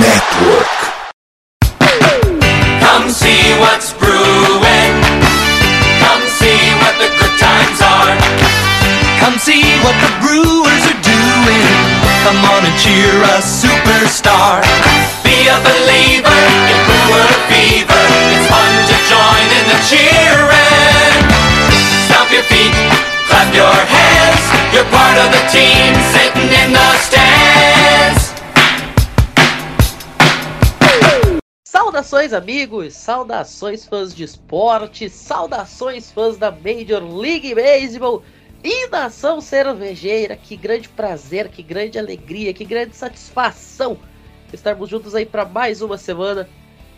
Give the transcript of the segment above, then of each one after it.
Network. Come see what's brewing. Come see what the good times are. Come see what the brewers are doing. Come on and cheer a superstar. Be a believer in brewer fever. It's fun to join in the cheering. Stomp your feet, clap your hands. You're part of the team sitting in the stands. Saudações, amigos! Saudações, fãs de esporte! Saudações, fãs da Major League Baseball! E nação cervejeira! Que grande prazer, que grande alegria, que grande satisfação estarmos juntos aí para mais uma semana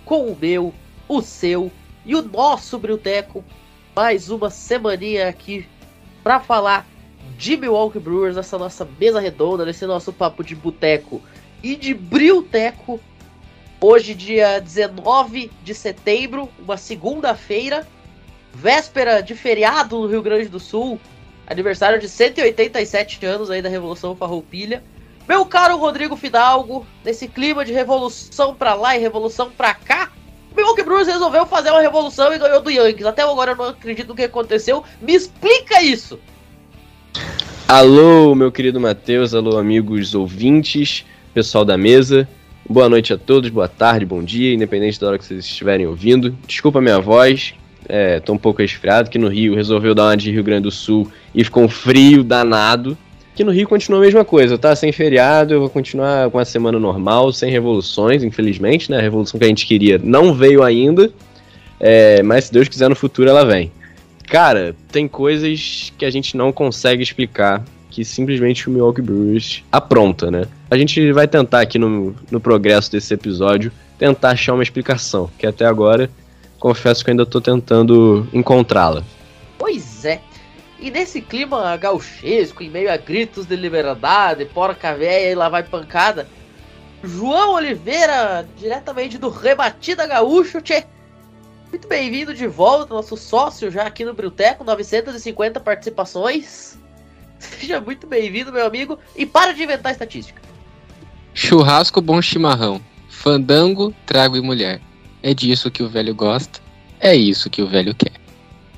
com o meu, o seu e o nosso Brilteco. Mais uma semaninha aqui para falar de Milwaukee Brewers nessa nossa mesa redonda, nesse nosso papo de boteco e de Brilteco. Hoje, dia 19 de setembro, uma segunda-feira, véspera de feriado no Rio Grande do Sul, aniversário de 187 anos aí da Revolução Farroupilha. Meu caro Rodrigo Fidalgo, nesse clima de revolução pra lá e revolução pra cá, o Milwaukee Brewers resolveu fazer uma revolução e ganhou do Yankees. Até agora eu não acredito no que aconteceu. Me explica isso! Alô, meu querido Matheus, alô, amigos ouvintes, pessoal da mesa. Boa noite a todos, boa tarde, bom dia, independente da hora que vocês estiverem ouvindo. Desculpa a minha voz, é, tô um pouco resfriado, que no Rio resolveu dar uma de Rio Grande do Sul e ficou um frio danado. Que no Rio continua a mesma coisa, tá? Sem feriado, eu vou continuar com a semana normal, sem revoluções, infelizmente, né? A revolução que a gente queria não veio ainda, é, mas se Deus quiser no futuro ela vem. Cara, tem coisas que a gente não consegue explicar que simplesmente o Milwaukee Brewers apronta, né? A gente vai tentar aqui no, no progresso desse episódio tentar achar uma explicação, que até agora confesso que ainda tô tentando encontrá-la. Pois é. E nesse clima gauchesco, em meio a gritos de liberdade, porca véia e lá vai pancada, João Oliveira, diretamente do Rebatida Gaúcho, tchê. Muito bem-vindo de volta, nosso sócio já aqui no Brilteco, 950 participações. Seja muito bem-vindo, meu amigo, e para de inventar estatística. Churrasco, bom chimarrão. Fandango, trago e mulher. É disso que o velho gosta, é isso que o velho quer.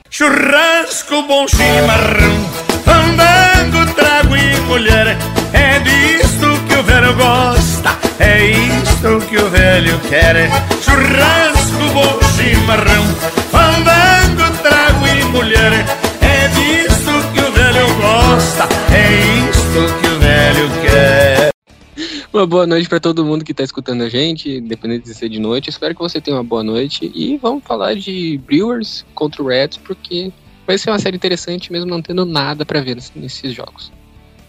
Churrasco, bom chimarrão, fandango, trago e mulher. É disto que o velho gosta, é isto que o velho quer. Churrasco, bom chimarrão, fandango, trago e mulher. É disto que o velho gosta, é isto que o velho quer. Uma boa noite pra todo mundo que tá escutando a gente, independente de ser de noite. Espero que você tenha uma boa noite. E vamos falar de Brewers contra o Reds, porque vai ser uma série interessante, mesmo não tendo nada pra ver nesse- nesses jogos.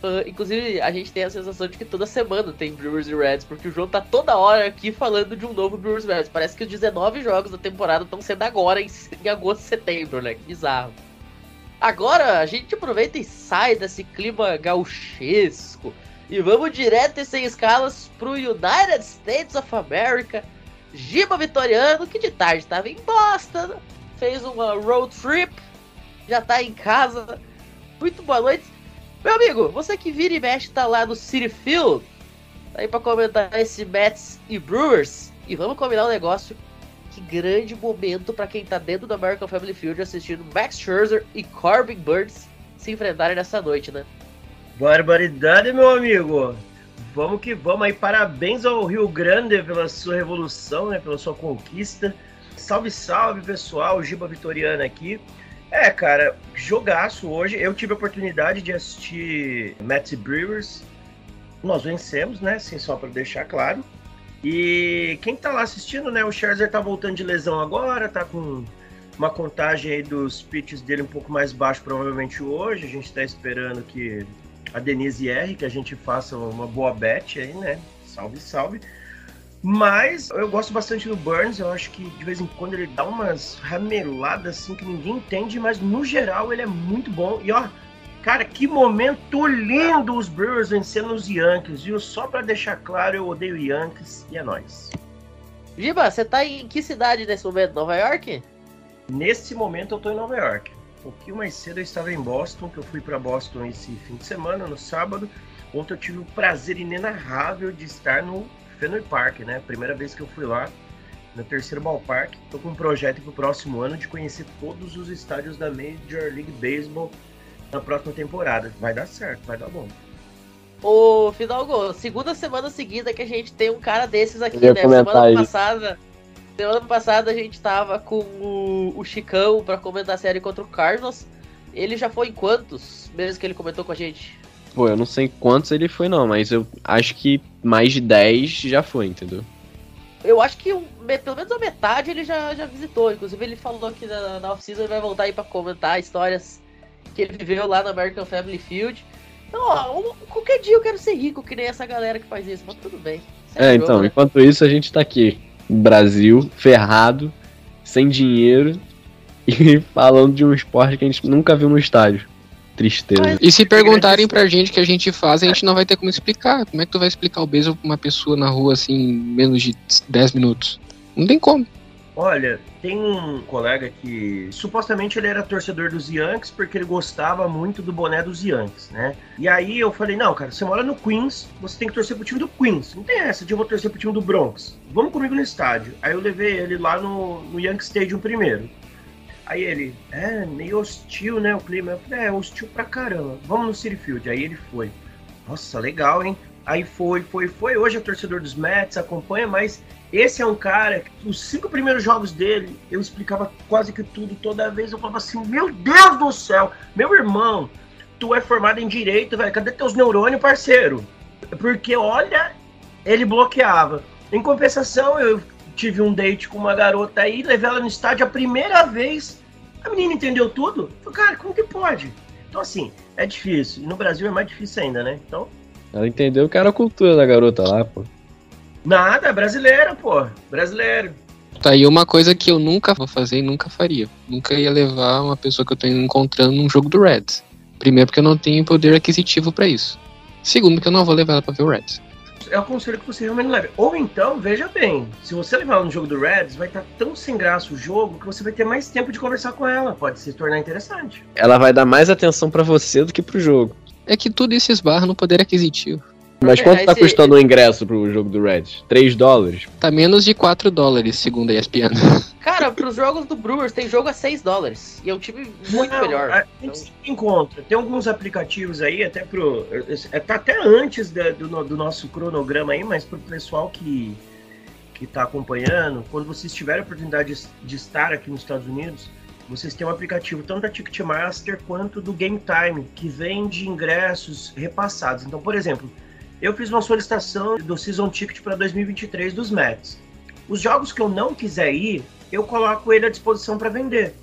Ah, inclusive, a gente tem a sensação de que toda semana tem Brewers e Reds, porque o João tá toda hora aqui falando de um novo Brewers e Reds. Parece que os 19 jogos da temporada estão sendo agora, em, em agosto e setembro, né? Que bizarro. Agora, a gente aproveita e sai desse clima gauchesco e vamos direto e sem escalas pro United States of America. Giba Vitoriano, que de tarde estava em Boston, fez uma road trip, já tá em casa. Muito boa noite. Meu amigo, você que vira e mexe tá lá no City Field, tá aí pra comentar esse Mets e Brewers. E vamos combinar um negócio. Que grande momento pra quem tá dentro do American Family Field assistindo Max Scherzer e Corbin Burns se enfrentarem nessa noite, né? Barbaridade, meu amigo. Vamos que vamos aí. Parabéns ao Rio Grande pela sua revolução, né? Pela sua conquista. Salve, salve, pessoal. Giba Vitoriana aqui. É, cara, jogaço hoje. Eu tive a oportunidade de assistir e Brewers. Nós vencemos, né? Assim, só para deixar claro. E quem tá lá assistindo, né? O Scherzer tá voltando de lesão agora, tá com uma contagem aí dos pitches dele um pouco mais baixo, provavelmente hoje. A gente tá esperando que a Denise R, que a gente faça uma boa bet aí, né? Salve, salve. Mas eu gosto bastante do Burns, eu acho que de vez em quando ele dá umas rameladas assim que ninguém entende, mas no geral ele é muito bom. E ó, cara, que momento lindo os Brewers vencendo os Yankees, viu? Só pra deixar claro, eu odeio Yankees e é nóis. Giba, você tá em que cidade nesse momento? Nova York? Nesse momento eu tô em Nova York. Um pouquinho mais cedo eu estava em Boston, que eu fui para Boston esse fim de semana, no sábado. Ontem eu tive o prazer inenarrável de estar no Fenway Park, né? Primeira vez que eu fui lá, no terceiro ballpark. Tô com um projeto pro próximo ano de conhecer todos os estádios da Major League Baseball na próxima temporada. Vai dar certo, vai dar bom. Ô, Fidalgo, segunda semana seguida que a gente tem um cara desses aqui, né? Semana isso. passada. Semana passada a gente tava com o, o Chicão pra comentar a série contra o Cardinals. Ele já foi em quantos? Mesmo que ele comentou com a gente. Pô, eu não sei quantos ele foi não, mas eu acho que mais de 10 já foi, entendeu? Eu acho que um- pelo menos a metade ele já, já visitou. Inclusive, ele falou que na, na off-season ele vai voltar aí pra comentar histórias que ele viveu lá no American Family Field. Então, ó, qualquer dia eu quero ser rico, que nem essa galera que faz isso, mas tudo bem. É, jogo, então, né? enquanto isso a gente tá aqui, no Brasil, ferrado, sem dinheiro e falando de um esporte que a gente nunca viu no estádio. Tristeza. Mas- E se perguntarem pra gente o que a gente faz, a gente não vai ter como explicar. Como é que tu vai explicar o beisebol pra uma pessoa na rua assim, em menos de 10 minutos? Não tem como. Olha, tem um colega que supostamente ele era torcedor dos Yankees porque ele gostava muito do boné dos Yankees, né? E aí eu falei, não, cara, você mora no Queens, você tem que torcer pro time do Queens. Não tem essa de eu vou torcer pro time do Bronx. Vamos comigo no estádio. Aí eu levei ele lá no, no Yankee Stadium primeiro. Aí ele, é, meio hostil, né, o clima. Eu falei, é, hostil pra caramba. Vamos no City Field. Aí ele foi. Nossa, legal, hein? Aí foi, foi, foi. Hoje é torcedor dos Mets, acompanha, mas esse é um cara que os cinco primeiros jogos dele, eu explicava quase que tudo. Toda vez eu falava assim: Meu Deus do céu, meu irmão, tu é formado em direito, velho. Cadê teus neurônios, parceiro? Porque olha, ele bloqueava. Em compensação, eu tive um date com uma garota aí, levei ela no estádio a primeira vez. A menina entendeu tudo. Falei, cara, como que pode? Então, assim, é difícil. E no Brasil é mais difícil ainda, né? Então, Ela entendeu que era a cultura da garota lá, pô. Nada, brasileiro, pô. Brasileiro. Tá aí uma coisa que eu nunca vou fazer e nunca faria. Nunca ia levar uma pessoa que eu tô encontrando num jogo do Reds. Primeiro, porque eu não tenho poder aquisitivo pra isso. Segundo, porque eu não vou levar ela pra ver o Reds. É o conselho que você realmente leve. Ou então, veja bem, se você levar ela no jogo do Reds, vai estar tão sem graça o jogo que você vai ter mais tempo de conversar com ela. Pode se tornar interessante. Ela vai dar mais atenção pra você do que pro jogo. É que tudo isso esbarra no poder aquisitivo. Mas quanto tá custando o ingresso pro jogo do Reds? 3 dólares? Tá menos de 4 dólares, segundo a ESPN. Cara, pros jogos do Brewers tem jogo a 6 dólares. E é um time muito Não, melhor. A gente sempre encontra. Tem alguns aplicativos aí, até pro. é, Tá até antes da- do, do nosso cronograma aí, mas pro pessoal que, que tá acompanhando, quando vocês tiverem a oportunidade de, de estar aqui nos Estados Unidos, vocês têm um aplicativo tanto da Ticketmaster quanto do Game Time, que vende ingressos repassados. Então, por exemplo, eu fiz uma solicitação do Season Ticket para 2023 dos Mets. Os jogos que eu não quiser ir, eu coloco ele à disposição para vender.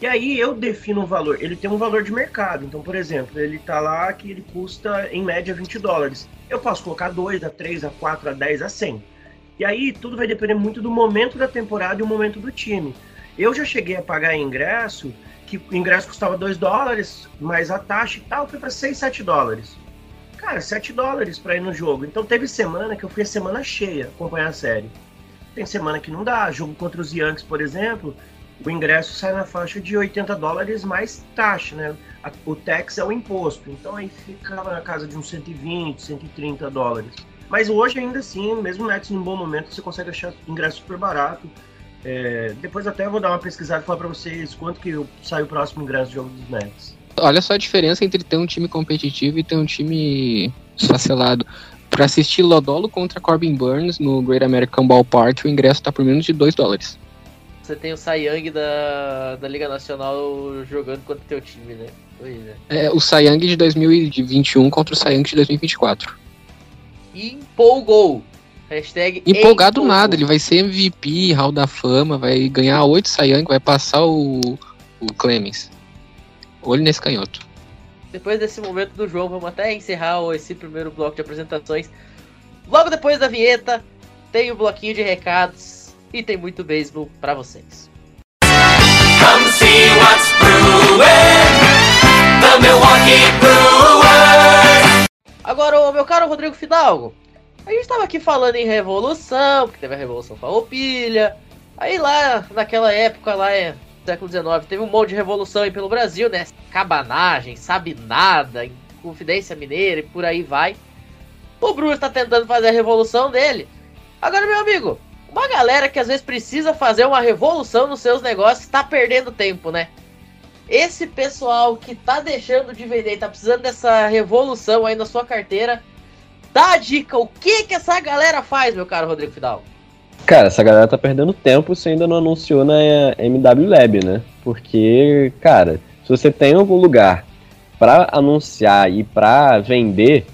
E aí eu defino um valor. Ele tem um valor de mercado. Então, por exemplo, ele tá lá que ele custa em média 20 dólares. Eu posso colocar 2, a 3, a 4, a 10, a 100. E aí tudo vai depender muito do momento da temporada e o momento do time. Eu já cheguei a pagar ingresso, que o ingresso custava 2 dólares, mais a taxa e tal, foi para 6, 7 dólares. Cara, 7 dólares para ir no jogo. Então teve semana que eu fui a semana cheia acompanhar a série. Tem semana que não dá. Jogo contra os Yankees, por exemplo, o ingresso sai na faixa de 80 dólares mais taxa, né? O tax é o imposto. Então aí ficava na casa de uns 120, 130 dólares. Mas hoje ainda assim, mesmo Nets num bom momento, você consegue achar ingresso super barato. É, depois até vou dar uma pesquisada e falar pra vocês quanto que sai o próximo ingresso do jogo dos Nets. Olha só a diferença entre ter um time competitivo e ter um time esfacelado. Pra assistir Lodolo contra Corbin Burns no Great American Ballpark, o ingresso tá por menos de 2 dólares. Você tem o Young da, da Liga Nacional jogando contra o teu time, né? Pois é. É o Young de 2021 contra o Young de 2024. E empolgou. Hashtag Empolgado empolgou. nada, ele vai ser MVP, Hall da Fama, vai ganhar 8 Cy Young, vai passar o, o Clemens. Olho nesse canhoto. Depois desse momento do João, vamos até encerrar esse primeiro bloco de apresentações. Logo depois da vinheta, tem o bloquinho de recados e tem muito beisebol pra vocês. Come see what's brewing. The Milwaukee Brewers. Agora, meu caro Rodrigo Fidalgo, a gente tava aqui falando em revolução, porque teve a Revolução Farroupilha. Aí lá, naquela época lá, é, século XIX, teve um monte de revolução aí pelo Brasil, né? Cabanagem, sabe nada, Confidência Mineira e por aí vai. O Bruno tá tentando fazer a revolução dele. Agora, meu amigo, uma galera que às vezes precisa fazer uma revolução nos seus negócios tá perdendo tempo, né? Esse pessoal que tá deixando de vender, tá precisando dessa revolução aí na sua carteira, dá a dica, o que que essa galera faz, meu caro Rodrigo Fidalgo? Cara, essa galera tá perdendo tempo se ainda não anunciou na MW Lab, né? Porque, cara, se você tem algum lugar para anunciar e para vender,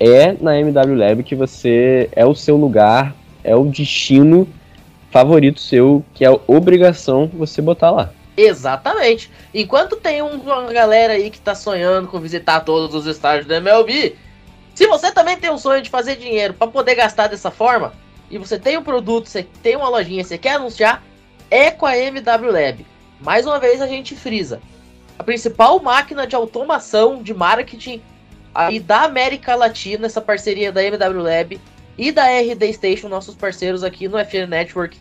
é na MW Lab que você é o seu lugar, é o destino favorito seu, que é obrigação você botar lá. Exatamente. Enquanto tem uma galera aí que tá sonhando com visitar todos os estádios da MLB, se você também tem um sonho de fazer dinheiro para poder gastar dessa forma, e você tem um produto, você tem uma lojinha, você quer anunciar, é com a MW Lab. Mais uma vez a gente frisa. A principal máquina de automação de marketing aí da América Latina, essa parceria da MW Lab e da RD Station, nossos parceiros aqui no FN Network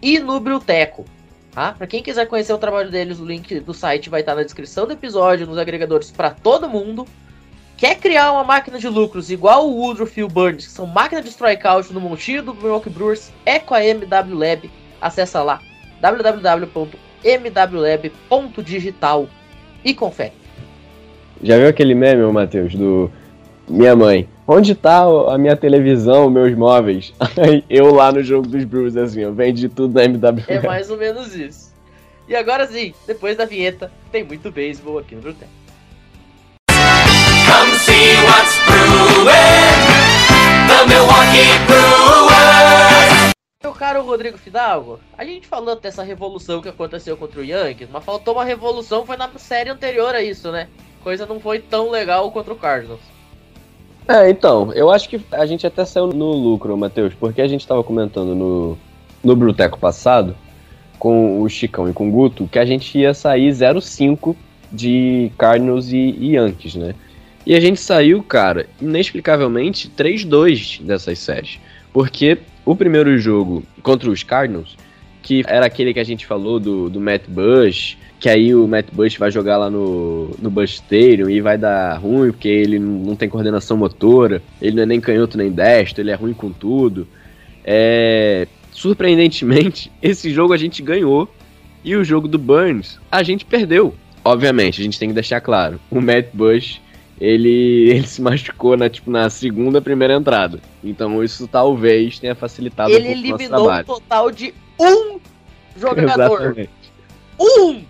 e no Bruteco. Tá? Para quem quiser conhecer o trabalho deles, o link do site vai estar na descrição do episódio, nos agregadores para todo mundo. Quer criar uma máquina de lucros igual o Woodruff e o Burns, que são máquinas de strikeout no montinho do Milwaukee Brewers, é com a MW Lab. Acessa lá www.mwlab.digital e confere. Já viu aquele meme, Matheus, do minha mãe? Onde tá a minha televisão, meus móveis? Eu lá no jogo dos Brewers, assim, eu vendi tudo na MW. É mais ou menos isso. E agora sim, depois da vinheta, tem muito beisebol aqui no Brutec. What's brewing. The Milwaukee Brewers. Meu caro Rodrigo Fidalgo, a gente falou dessa revolução que aconteceu contra o Yankees, mas faltou uma revolução, foi na série anterior a isso, né? Coisa não foi tão legal contra o Cardinals. É, então, eu acho que a gente até saiu no lucro, Matheus, porque a gente tava comentando no, no Bruteco passado, com o Chicão e com o Guto, que a gente ia sair 0-5 de Cardinals e, e Yankees, né? E a gente saiu, cara, inexplicavelmente 3-2 dessas séries. Porque o primeiro jogo contra os Cardinals, que era aquele que a gente falou do, do Matt Bush, que aí o Matt Bush vai jogar lá no, no Bush Stadium e vai dar ruim, porque ele não tem coordenação motora, ele não é nem canhoto nem destro, ele é ruim com tudo. É, surpreendentemente, esse jogo a gente ganhou e o jogo do Burns a gente perdeu. Obviamente, a gente tem que deixar claro, o Matt Bush ele, ele se machucou na, tipo, na segunda, primeira entrada. Então isso talvez tenha facilitado Ele um pouco nosso eliminou um total de um jogador. Exatamente. Um!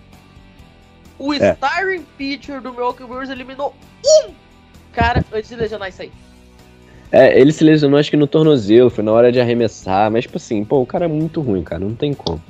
O É. starting pitcher do Milwaukee Brewers eliminou um cara antes de lesionar isso aí. É, ele se lesionou acho que no tornozelo, foi na hora de arremessar, mas tipo assim, pô, o cara é muito ruim, cara, não tem como.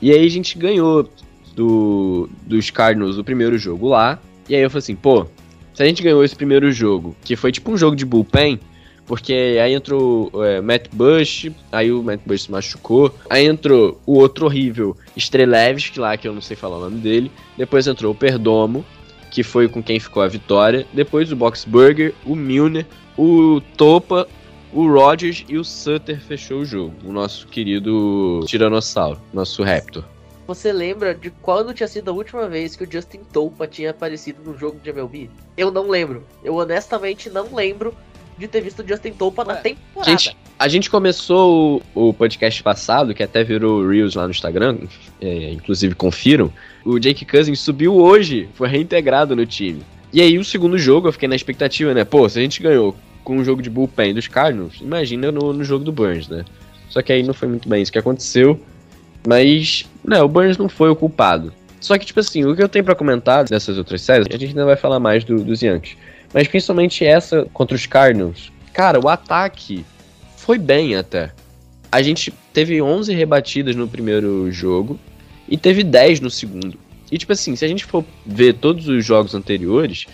E aí a gente ganhou do, dos Cardinals o primeiro jogo lá, e aí eu falei assim, pô, se a gente ganhou esse primeiro jogo, que foi tipo um jogo de bullpen, porque aí entrou é, Matt Bush, aí o Matt Bush se machucou, aí entrou o outro horrível, Strelevski lá, que eu não sei falar o nome dele, depois entrou o Perdomo, que foi com quem ficou a vitória, depois o Boxburger, o Milner, o Topa, o Rogers e o Sutter fechou o jogo, o nosso querido Tiranossauro, nosso Raptor. Você lembra de quando tinha sido a última vez que o Justin Topa tinha aparecido num jogo de MLB? Eu não lembro. Eu honestamente não lembro de ter visto o Justin Topa na Ué, temporada. Gente, a gente começou o, o podcast passado, que até virou Reels lá no Instagram, é, inclusive confiram. O Jake Cousins subiu hoje, foi reintegrado no time. E aí o segundo jogo eu fiquei na expectativa, né? Pô, se a gente ganhou com um jogo de bullpen dos Cardinals, imagina no, no jogo do Burns, né? Só que aí não foi muito bem isso que aconteceu. Mas, né, o Burns não foi o culpado. Só que, tipo assim, o que eu tenho pra comentar dessas outras séries, a gente ainda vai falar mais do- dos Yankees. Mas principalmente essa contra os Cardinals. Cara, o ataque foi bem até. A gente teve 11 rebatidas no primeiro jogo e teve 10 no segundo. E tipo assim, se a gente for ver todos os jogos anteriores,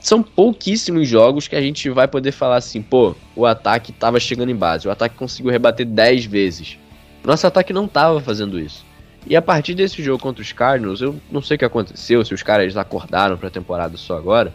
são pouquíssimos jogos que a gente vai poder falar assim, pô, o ataque tava chegando em base, o ataque conseguiu rebater 10 vezes. Nosso ataque não tava fazendo isso. E a partir desse jogo contra os Cardinals, eu não sei o que aconteceu, se os caras acordaram pra temporada só agora.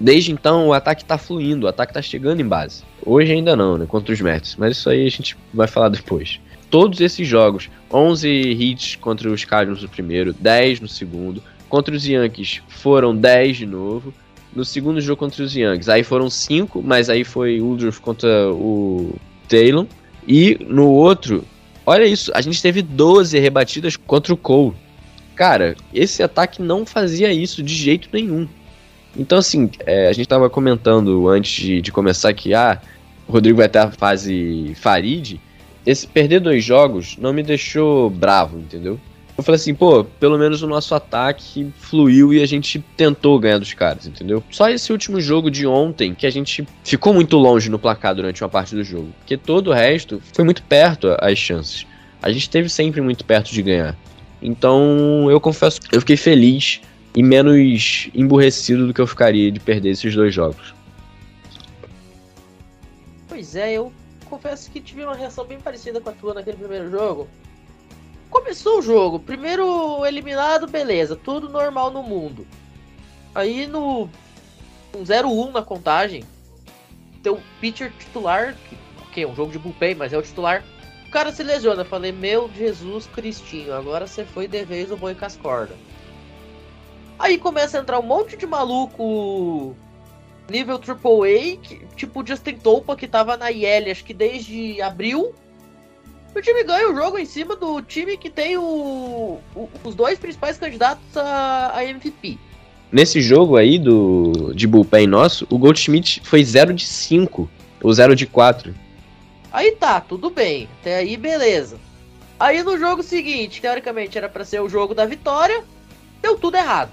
Desde então, o ataque tá fluindo, o ataque tá chegando em base. Hoje ainda não, né? Contra os Mets. Mas isso aí a gente vai falar depois. Todos esses jogos, 11 hits contra os Cardinals no primeiro, 10 no segundo. Contra os Yankees foram 10 de novo. No segundo jogo contra os Yankees, aí foram 5, mas aí foi Woodruff contra o Taylor. E no outro, olha isso, a gente teve 12 rebatidas contra o Cole. Cara, esse ataque não fazia isso de jeito nenhum. Então, assim, é, a gente tava comentando antes de, de começar que, ah, o Rodrigo vai ter a fase Farid. Esse perder dois jogos não me deixou bravo, entendeu? Eu falei assim, pô, pelo menos o nosso ataque fluiu e a gente tentou ganhar dos caras, entendeu? Só esse último jogo de ontem que a gente ficou muito longe no placar durante uma parte do jogo. Porque todo o resto foi muito perto as chances. A gente esteve sempre muito perto de ganhar. Então, eu confesso, eu fiquei feliz e menos emburrecido do que eu ficaria de perder esses dois jogos. Pois é, eu confesso que tive uma reação bem parecida com a tua naquele primeiro jogo. Começou o jogo, primeiro eliminado, beleza, tudo normal no mundo. Aí no 0-1 na contagem, teu pitcher titular, que é um jogo de bullpen, mas é o titular, o cara se lesiona. Falei, meu Jesus Cristinho, agora você foi de vez o boi com. Aí começa a entrar um monte de maluco nível AAA, que, tipo Justin Topa, que tava na IL acho que desde abril. O time ganha o jogo em cima do time que tem o, o, os dois principais candidatos a, a, MVP. Nesse jogo aí do de bullpen nosso, o Goldschmidt foi 0 de 5, ou 0 de 4. Aí tá, tudo bem. Até aí beleza. Aí no jogo seguinte, teoricamente era para ser o jogo da vitória, deu tudo errado.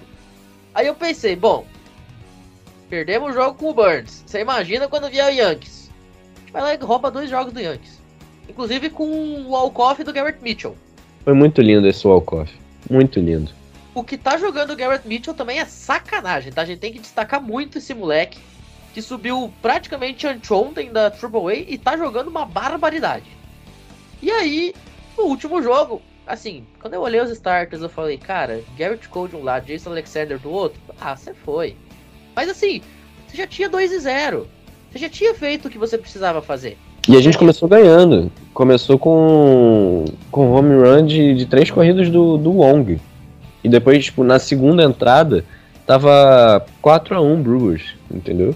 Aí eu pensei, bom, perdemos o jogo com o Burns. Você imagina quando vier o Yankees? A gente vai lá e rouba dois jogos do Yankees. Inclusive com o walk-off do Garrett Mitchell. Foi muito lindo esse walk-off. Muito lindo. O que tá jogando o Garrett Mitchell também é sacanagem, tá? A gente tem que destacar muito esse moleque que subiu praticamente anteontem da Triple A e tá jogando uma barbaridade. E aí, no último jogo, assim, quando eu olhei os starters, eu falei, cara, Garrett Cole de um lado, Jason Alexander do outro, ah, você foi. Mas assim, você já tinha 2 e 0. Você já tinha feito o que você precisava fazer. E a gente começou ganhando. Começou com, com home run de, de três corridas do, do Wong. E depois, tipo, na segunda entrada, tava 4 a 1 Brewers, entendeu?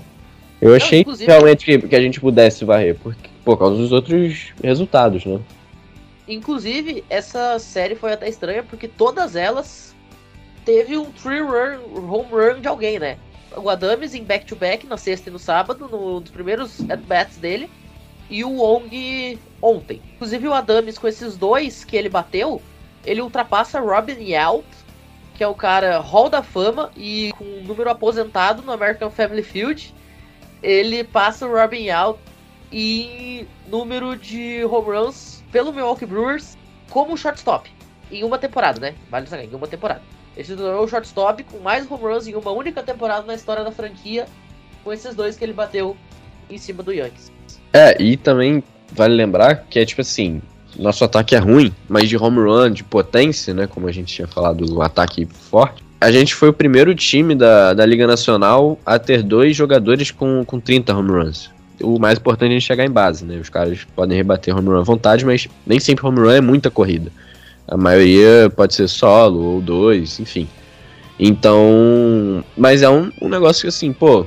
Eu achei Não, realmente que, que, a gente pudesse varrer, por, por causa dos outros resultados, né? Inclusive, essa série foi até estranha porque todas elas teve um three run, home run de alguém, né? O Adams em back-to-back -back, na sexta e no sábado, no, nos primeiros at-bats dele e o Wong ontem. Inclusive o Adams com esses dois que ele bateu, ele ultrapassa Robin Yount, que é o cara Hall da Fama e com um número aposentado no American Family Field. Ele passa o Robin Yount em número de home runs pelo Milwaukee Brewers como shortstop em uma temporada, né? Vale saber, em uma temporada. Ele se tornou o shortstop com mais home runs em uma única temporada na história da franquia, com esses dois que ele bateu em cima do Yankees. É, e também vale lembrar que é tipo assim, nosso ataque é ruim, mas de home run, de potência, né? Como a gente tinha falado, o ataque forte. A gente foi o primeiro time da, da Liga Nacional a ter dois jogadores com, com 30 home runs. O mais importante é chegar em base, né? Os caras podem rebater home run à vontade, mas nem sempre home run é muita corrida. A maioria pode ser solo ou dois, enfim. Então. Mas é um, um negócio que assim, pô,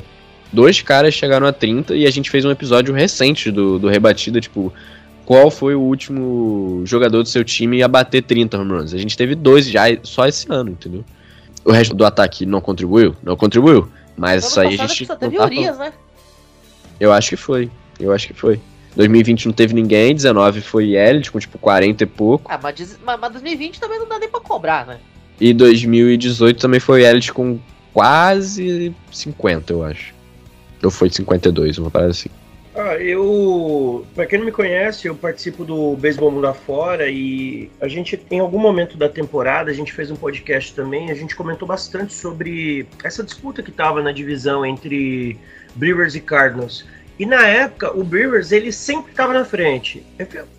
dois caras chegaram a 30 e a gente fez um episódio recente do, do Rebatida, tipo, qual foi o último jogador do seu time a bater 30 home runs? A gente teve dois já só esse ano, entendeu? O resto do ataque não contribuiu? Não contribuiu. Mas isso aí a gente. Só teve Urias, né? Eu acho que foi. Eu acho que foi. 2020 não teve ninguém, 19 foi Elliot com tipo 40 e pouco. Ah, mas, mas 2020 também não dá nem pra cobrar, né? E 2018 também foi Elliot com quase 50, eu acho. Ou foi 52, uma parada assim. Ah, eu. Pra quem não me conhece, eu participo do Beisebol Mundo Afora e a gente, em algum momento da temporada, a gente fez um podcast também. A gente comentou bastante sobre essa disputa que tava na divisão entre Brewers e Cardinals. E na época, o Brewers, ele sempre tava na frente.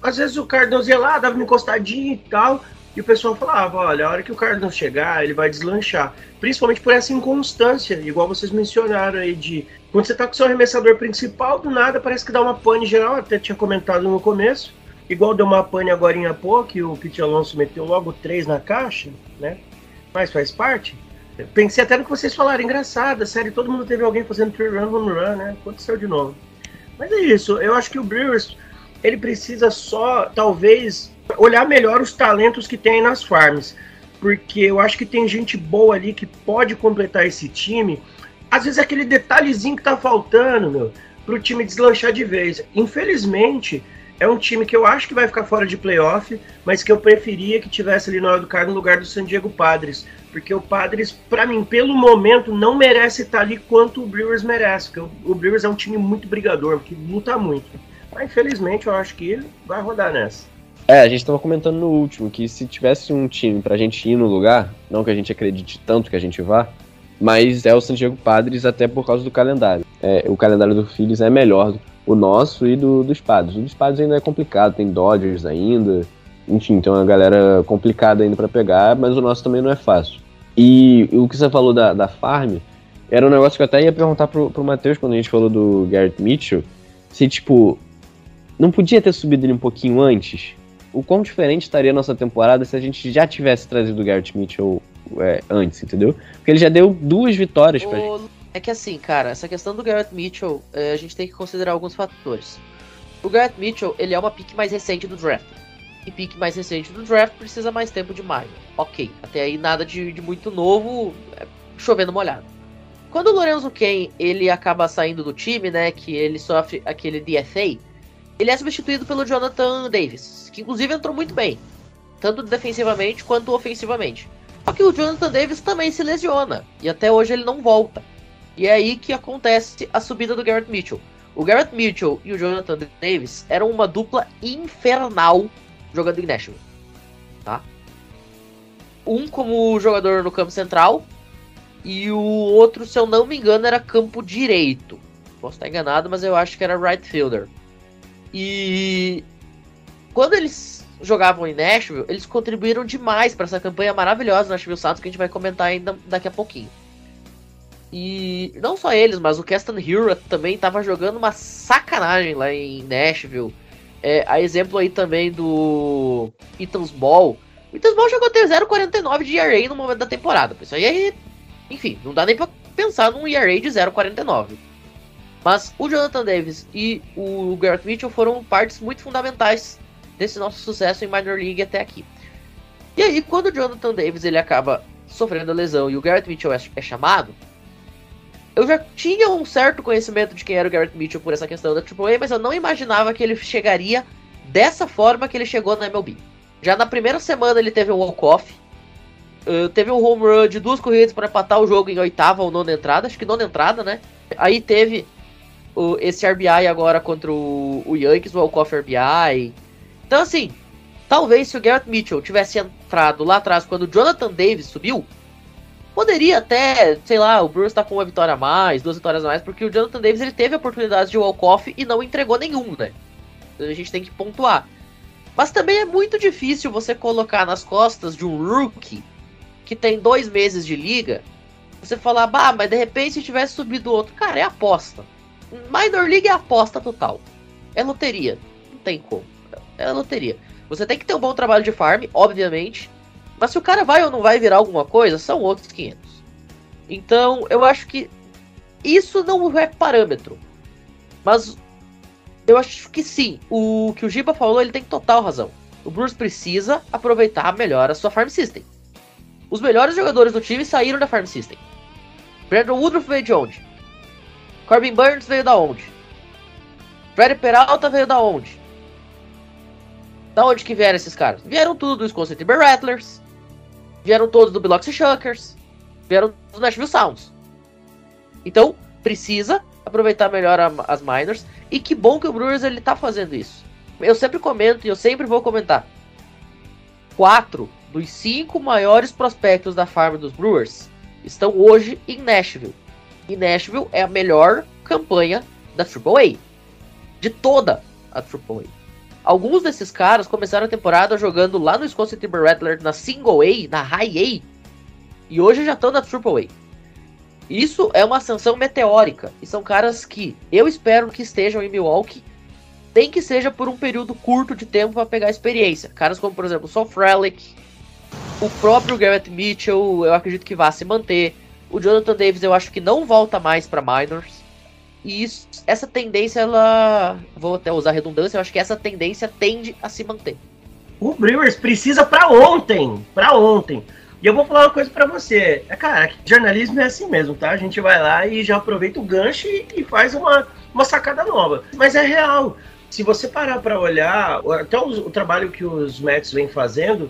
Às vezes o Cardinals ia lá, dava uma encostadinha e tal, e o pessoal falava, olha, a hora que o Cardinals chegar, ele vai deslanchar. Principalmente por essa inconstância, igual vocês mencionaram aí, de quando você tá com seu arremessador principal, do nada parece que dá uma pane geral, até tinha comentado no começo. Igual deu uma pane agora em pouco, e o Pete Alonso meteu logo três na caixa, né? Mas faz parte. pensei até no que vocês falaram, engraçado, sério, todo mundo teve alguém fazendo three run, home run, né? Aconteceu de novo. Mas é isso, eu acho que o Brewers ele precisa só, talvez, olhar melhor os talentos que tem nas farms. Porque eu acho que tem gente boa ali que pode completar esse time. Às vezes é aquele detalhezinho que tá faltando, meu, pro time deslanchar de vez. Infelizmente, é um time que eu acho que vai ficar fora de playoff, mas que eu preferia que tivesse ali na hora do cargo no lugar do San Diego Padres. Porque o Padres, para mim, pelo momento, não merece estar ali quanto o Brewers merece. Porque o Brewers é um time muito brigador, que luta muito. Mas infelizmente eu acho que ele vai rodar nessa. É, a gente tava comentando no último que se tivesse um time pra gente ir no lugar, não que a gente acredite tanto que a gente vá, mas é o San Diego Padres até por causa do calendário. É, o calendário do Phillies é melhor o nosso e do, dos Padres. O dos Padres ainda é complicado, tem Dodgers ainda, enfim, tem uma galera complicada ainda para pegar, mas o nosso também não é fácil. E o que você falou da, da Farm era um negócio que eu até ia perguntar pro, pro Matheus quando a gente falou do Garrett Mitchell, se tipo, não podia ter subido ele um pouquinho antes? O quão diferente estaria a nossa temporada se a gente já tivesse trazido o Garrett Mitchell é, antes, entendeu? Porque ele já deu duas vitórias pra gente. É que assim, cara, essa questão do Garrett Mitchell, é, a gente tem que considerar alguns fatores. O Garrett Mitchell, ele é uma pick mais recente do draft. E pick mais recente do draft precisa mais tempo de maio. Ok, até aí nada de, de muito novo, é, chovendo molhado. Quando o Lorenzo Ken, ele acaba saindo do time, né, que ele sofre aquele DFA, ele é substituído pelo Jonathan Davis, que inclusive entrou muito bem, tanto defensivamente quanto ofensivamente. Só que o Jonathan Davis também se lesiona, e até hoje ele não volta. E é aí que acontece a subida do Garrett Mitchell. O Garrett Mitchell e o Jonathan Davis eram uma dupla infernal jogando em Nashville. Tá? Um como jogador no campo central e o outro, se eu não me engano, era campo direito. Posso estar enganado, mas eu acho que era right fielder. E quando eles jogavam em Nashville, eles contribuíram demais para essa campanha maravilhosa do Nashville Santos que a gente vai comentar ainda daqui a pouquinho. E não só eles, mas o Keston Hill também estava jogando uma sacanagem lá em Nashville. É, a exemplo aí também do Ethan's Ball. O Ethan's Ball chegou a ter 0,49 de ERA no momento da temporada. Isso aí, enfim, não dá nem para pensar num ERA de 0,49. Mas o Jonathan Davis e o Garrett Mitchell foram partes muito fundamentais desse nosso sucesso em Minor League até aqui. E aí, quando o Jonathan Davis ele acaba sofrendo a lesão e o Garrett Mitchell é, é chamado, eu já tinha um certo conhecimento de quem era o Garrett Mitchell por essa questão da AAA, mas eu não imaginava que ele chegaria dessa forma que ele chegou na MLB. Já na primeira semana ele teve um walk-off, uh, teve um home run de duas corridas para empatar o jogo em oitava ou nona entrada, acho que nona entrada, né? Aí teve uh, esse RBI agora contra o, o Yankees, o walk-off RBI. Então assim, talvez se o Garrett Mitchell tivesse entrado lá atrás quando o Jonathan Davis subiu, Poderia até, sei lá, o Bruce tá com uma vitória a mais, duas vitórias a mais, porque o Jonathan Davis ele teve oportunidades de walk-off e não entregou nenhum, né? Então a gente tem que pontuar. Mas também é muito difícil você colocar nas costas de um rookie que tem dois meses de liga, você falar, bah, mas de repente se tivesse subido outro, cara, é aposta. Minor League é aposta total. É loteria. Não tem como. É loteria. Você tem que ter um bom trabalho de farm, obviamente. Mas se o cara vai ou não vai virar alguma coisa, são outros 500. Então, eu acho que isso não é parâmetro. Mas eu acho que sim. O que o Giba falou, ele tem total razão. O Bruce precisa aproveitar melhor a sua farm system. Os melhores jogadores do time saíram da farm system. Brandon Woodruff veio de onde? Corbin Burns veio da onde? Freddy Peralta veio da onde? Da onde que vieram esses caras? Vieram tudo do Wisconsin Timber Rattlers, vieram todos do Biloxi Shuckers, vieram do Nashville Sounds. Então, precisa aproveitar melhor a, as minors. E que bom que o Brewers ele tá fazendo isso. Eu sempre comento e eu sempre vou comentar. Quatro dos cinco maiores prospectos da farm dos Brewers estão hoje em Nashville. E Nashville é a melhor campanha da AAA. De toda a AAA. Alguns desses caras começaram a temporada jogando lá no Wisconsin Timber Rattler na Single A, na High A, e hoje já estão na Triple A. Isso é uma ascensão meteórica, e são caras que eu espero que estejam em Milwaukee, nem que seja por um período curto de tempo para pegar experiência. Caras como, por exemplo, o Sol o próprio Garrett Mitchell, eu acredito que vá se manter. O Jonathan Davis eu acho que não volta mais para minors. E isso, essa tendência, ela. Vou até usar redundância, eu acho que essa tendência tende a se manter. O Brewers precisa pra ontem. Pra ontem. E eu vou falar uma coisa pra você. É, cara, jornalismo é assim mesmo, tá? A gente vai lá e já aproveita o gancho e, faz uma, uma sacada nova. Mas é real. Se você parar pra olhar, até o, o trabalho que os Mets vêm fazendo,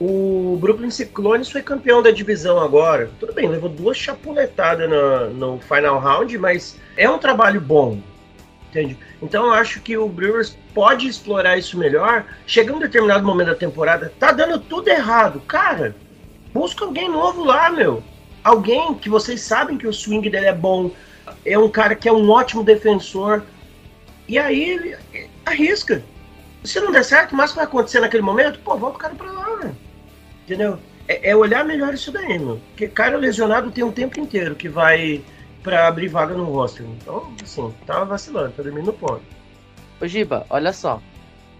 o Brooklyn Cyclones foi campeão da divisão agora. Tudo bem, levou duas chapuletadas no, no final round, mas é um trabalho bom. Entende? Então eu acho que o Brewers pode explorar isso melhor. Chega um determinado momento da temporada, tá dando tudo errado. Cara, busca alguém novo lá, meu. Alguém que vocês sabem que o swing dele é bom. É um cara que é um ótimo defensor. E aí arrisca. Se não der certo, mas vai acontecer naquele momento, pô, volta o cara pra lá, né? Entendeu? É, é, olhar melhor isso daí, meu. Porque cara lesionado tem um tempo inteiro que vai para abrir vaga no roster. Então, assim, tava vacilando, tá dormindo no ponto. Ô Giba, olha só.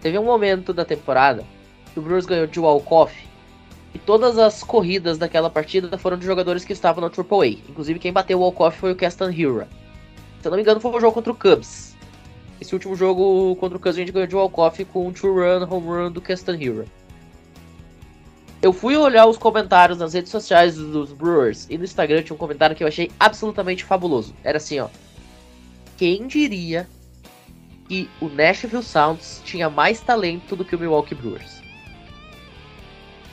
Teve um momento da temporada que o Brewers ganhou de Walkoff e todas as corridas daquela partida foram de jogadores que estavam na AAA. Inclusive quem bateu o Walkoff foi o Castan Hura. Se eu não me engano foi o jogo contra o Cubs. Esse último jogo contra o Cubs a gente ganhou de Walkoff com um two-run, home run do Castan Hura. Eu fui olhar os comentários nas redes sociais dos Brewers e no Instagram tinha um comentário que eu achei absolutamente fabuloso. Era assim, ó. Quem diria que o Nashville Sounds tinha mais talento do que o Milwaukee Brewers?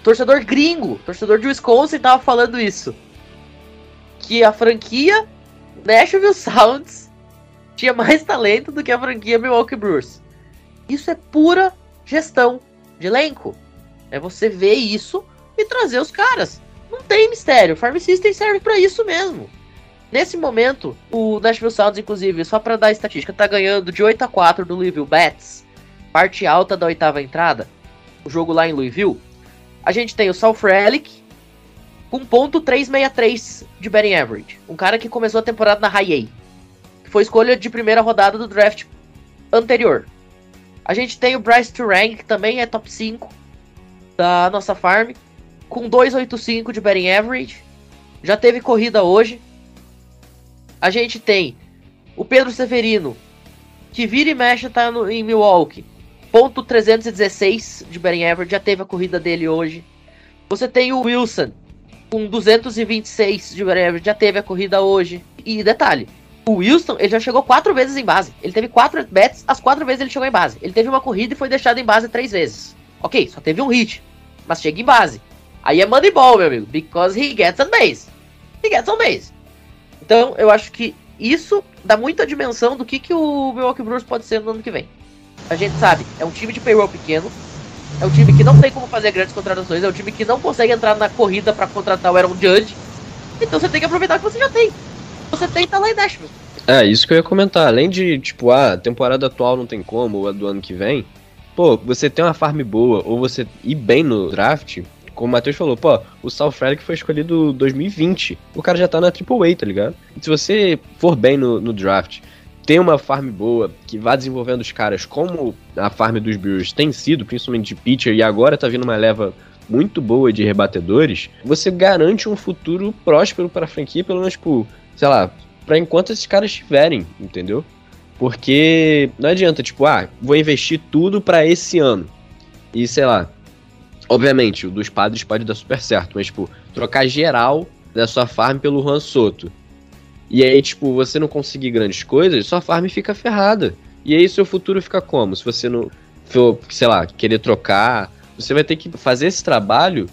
Torcedor gringo, torcedor de Wisconsin tava falando isso. Que a franquia Nashville Sounds tinha mais talento do que a franquia Milwaukee Brewers. Isso é pura gestão de elenco. É você ver isso e trazer os caras. Não tem mistério. Farm System serve para isso mesmo. Nesse momento, o Nashville Sounds, inclusive, só para dar estatística, tá ganhando de 8 a 4 do Louisville Bats, parte alta da oitava entrada, o jogo lá em Louisville. A gente tem o South Relic com ponto .363 de batting average, um cara que começou a temporada na High A, foi escolha de primeira rodada do draft anterior. A gente tem o Bryce Turang, que também é top 5, da nossa farm, com 285 de batting average. Já teve corrida hoje. A gente tem o Pedro Severino, que vira e mexe tá no, em Milwaukee. Ponto 316 de batting average, já teve a corrida dele hoje. Você tem o Wilson, com 226 de batting average, já teve a corrida hoje. E detalhe, o Wilson, ele já chegou quatro vezes em base. Ele teve quatro bets, as quatro vezes ele chegou em base. Ele teve uma corrida e foi deixado em base três vezes. Ok, só teve um hit, mas chega em base. Aí é Moneyball, meu amigo, because he gets on base. He gets on base. Então, eu acho que isso dá muita dimensão do que, que o Milwaukee Brewers pode ser no ano que vem. A gente sabe, é um time de payroll pequeno, é um time que não tem como fazer grandes contratações, é um time que não consegue entrar na corrida para contratar o Aaron Judge. Então você tem que aproveitar o que você já tem. Você tem tá lá em Nashville. É, isso que eu ia comentar. Além de, tipo, ah, a temporada atual não tem como, ou a do ano que vem, pô, você tem uma farm boa, ou você ir bem no draft, como o Matheus falou, pô, o Sal Frelick foi escolhido 2020. O cara já tá na AAA, tá ligado? E se você for bem no, no draft, tem uma farm boa, que vá desenvolvendo os caras como a farm dos Brewers tem sido, principalmente de pitcher, e agora tá vindo uma leva muito boa de rebatedores, você garante um futuro próspero para a franquia, pelo menos, tipo, sei lá, para enquanto esses caras estiverem, entendeu? Porque não adianta, tipo, ah, vou investir tudo para esse ano. E sei lá. Obviamente, o dos padres pode dar super certo, mas, tipo, trocar geral da sua farm pelo Juan Soto. E aí, tipo, você não conseguir grandes coisas, sua farm fica ferrada. E aí, seu futuro fica como? Se você não for, sei lá, querer trocar, você vai ter que fazer esse trabalho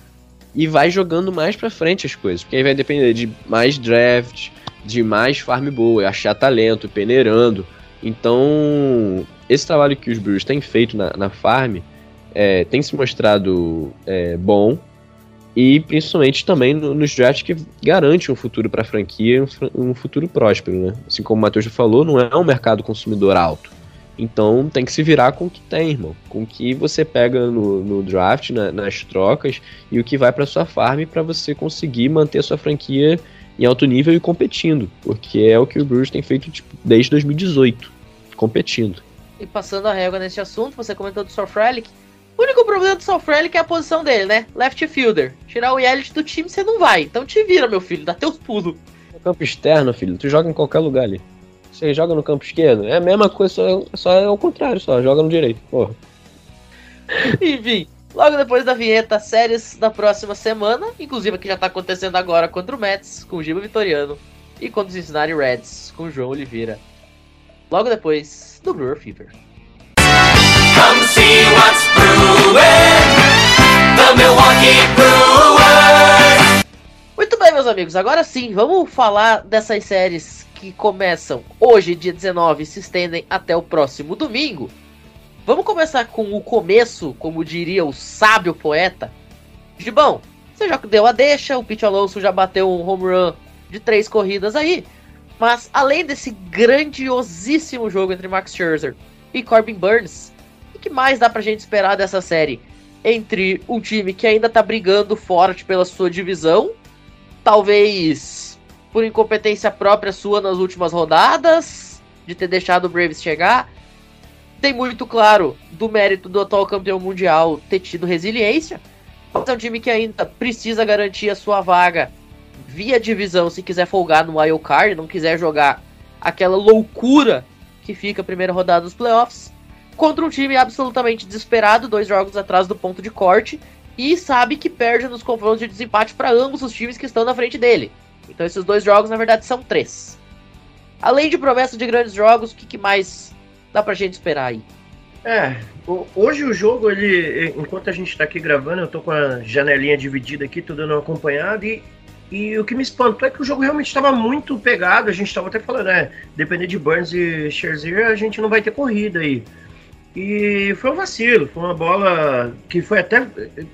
e vai jogando mais pra frente as coisas. Porque aí vai depender de mais draft, de mais farm boa, achar talento, peneirando. Então, esse trabalho que os Brewers têm feito na, na farm é, tem se mostrado é, bom e principalmente também no, nos drafts que garante um futuro para a franquia, um, um, futuro próspero, né? Assim como o Matheus já falou, não é um mercado consumidor alto. Então tem que se virar com o que tem, irmão. Com o que você pega no, no draft, na, nas trocas e o que vai para sua farm para você conseguir manter a sua franquia em alto nível e competindo, porque é o que o Brewers tem feito tipo, desde 2018, competindo. E passando a régua nesse assunto, você comentou do Relic. O único problema do Relic é a posição dele, né? Left fielder. Tirar o Yelich do time você não vai. Então te vira, meu filho, dá teus pulos. campo externo, filho, tu joga em qualquer lugar ali. Você joga no campo esquerdo. É a mesma coisa, só, só é o contrário, só joga no direito. Porra. Enfim, logo depois da vinheta, séries da próxima semana, inclusive a que já tá acontecendo agora contra o Mets, com o Giba Vitoriano, e contra os Cincinnati Reds, com o João Oliveira. Logo depois do Brewer Fever. Come see what's brewing. The Milwaukee Brewers. Muito bem, meus amigos, agora sim, vamos falar dessas séries que começam hoje, dia 19, e se estendem até o próximo domingo. Vamos começar com o começo, como diria o sábio poeta. Gibão, você já deu a deixa, o Pete Alonso já bateu um home run de três corridas aí. Mas além desse grandiosíssimo jogo entre Max Scherzer e Corbin Burns, o que mais dá pra gente esperar dessa série? Entre um time que ainda tá brigando forte pela sua divisão, talvez por incompetência própria sua nas últimas rodadas, de ter deixado o Braves chegar. Tem muito claro do mérito do atual campeão mundial ter tido resiliência. Mas é um time que ainda precisa garantir a sua vaga via divisão se quiser folgar no wild card, não quiser jogar aquela loucura que fica a primeira rodada dos playoffs, contra um time absolutamente desesperado, dois jogos atrás do ponto de corte, e sabe que perde nos confrontos de desempate para ambos os times que estão na frente dele. Então esses dois jogos, na verdade, são três. Além de promessa de grandes jogos, o que, que mais dá pra gente esperar aí? É, o- hoje o jogo, ele, enquanto a gente tá aqui gravando, eu tô com a janelinha dividida aqui, tô dando uma acompanhada e, e o que me espantou é que o jogo realmente estava muito pegado, a gente tava até falando, né, depender de Burns e Scherzer, a gente não vai ter corrida aí. E foi um vacilo, foi uma bola que foi até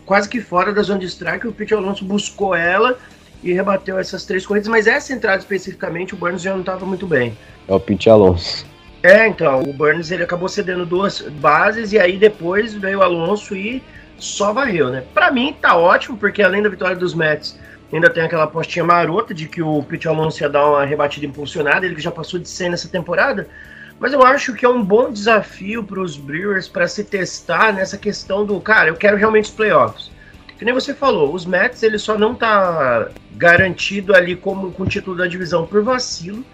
quase que fora da zona de strike, o Pete Alonso buscou ela e rebateu essas três corridas, mas essa entrada especificamente, o Burns já não estava muito bem. É o Pete Alonso. É, então, o Burns ele acabou cedendo duas bases e aí depois veio o Alonso e só varreu, né? Pra mim tá ótimo, porque além da vitória dos Mets, ainda tem aquela postinha marota de que o Pete Alonso ia dar uma rebatida impulsionada, ele que já passou de 100 nessa temporada. Mas eu acho que é um bom desafio para os Brewers para se testar nessa questão do, cara, eu quero realmente os playoffs. Que nem você falou, os Mets ele só não tá garantido ali como com o título da divisão por vacilo.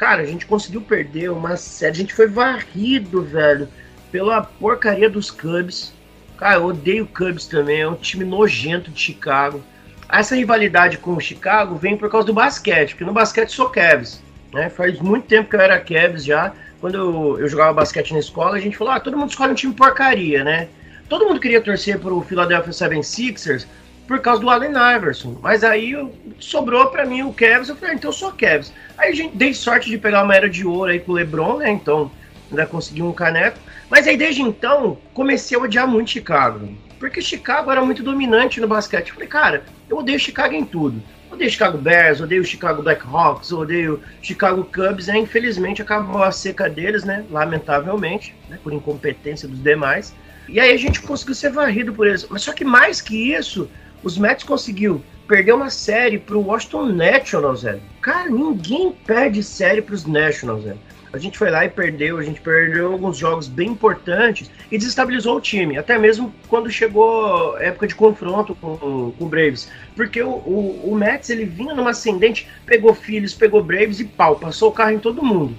Cara, a gente conseguiu perder uma série, a gente foi varrido, velho, pela porcaria dos Cubs. Cara, eu odeio Cubs também, é um time nojento de Chicago. Essa rivalidade com o Chicago vem por causa do basquete, porque no basquete sou Cavs. Né? Faz muito tempo que eu era Cavs já. Quando eu, eu jogava basquete na escola, a gente falou: ah, todo mundo escolhe um time porcaria, né? Todo mundo queria torcer pro Philadelphia 76ers por causa do Allen Iverson. Mas aí eu- sobrou pra mim o Cavs, eu falei, ah, então eu sou Cavs. Aí a gente dei sorte de pegar uma era de ouro aí com o LeBron, né? Então ainda consegui um caneco. Mas aí desde então comecei a odiar muito Chicago. Porque Chicago era muito dominante no basquete. Eu falei, cara, eu odeio Chicago em tudo. Odeio Chicago Bears, odeio Chicago Blackhawks, odeio Chicago Cubs, né? Infelizmente acabou a seca deles, né? Lamentavelmente, né? por incompetência dos demais. E aí a gente conseguiu ser varrido por eles. Mas só que mais que isso, os Mets conseguiu perder uma série pro Washington Nationals, velho. Cara, ninguém perde série pros Nationals, velho. A gente foi lá e perdeu, a gente perdeu alguns jogos bem importantes e desestabilizou o time, até mesmo quando chegou a época de confronto com, com o Braves. Porque o, o, o Mets ele vinha numa ascendente, pegou Phillies, pegou Braves e pau, passou o carro em todo mundo.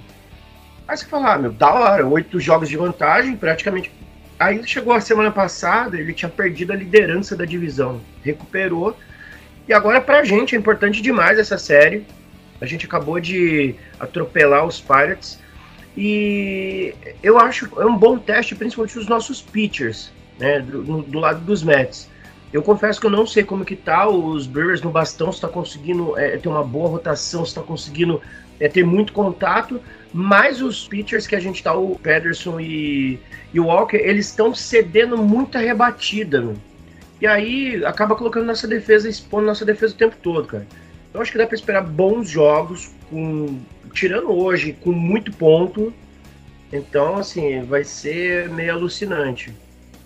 Aí você fala, ah, meu, da hora, oito jogos de vantagem, praticamente. Aí chegou a semana passada, ele tinha perdido a liderança da divisão, recuperou. E agora pra gente é importante demais essa série. A gente acabou de atropelar os Pirates. E eu acho é um bom teste, principalmente dos nossos pitchers, né? Do, do lado dos Mets. Eu confesso que eu não sei como que tá os Brewers no bastão, se está conseguindo é, ter uma boa rotação, se está conseguindo é, ter muito contato, mas os pitchers que a gente tá, o Pederson e, e o Walker, eles estão cedendo muita rebatida. E aí acaba colocando nossa defesa, expondo nossa defesa o tempo todo, cara. Eu acho que dá para esperar bons jogos, com, tirando hoje, com muito ponto. Então, assim, vai ser meio alucinante.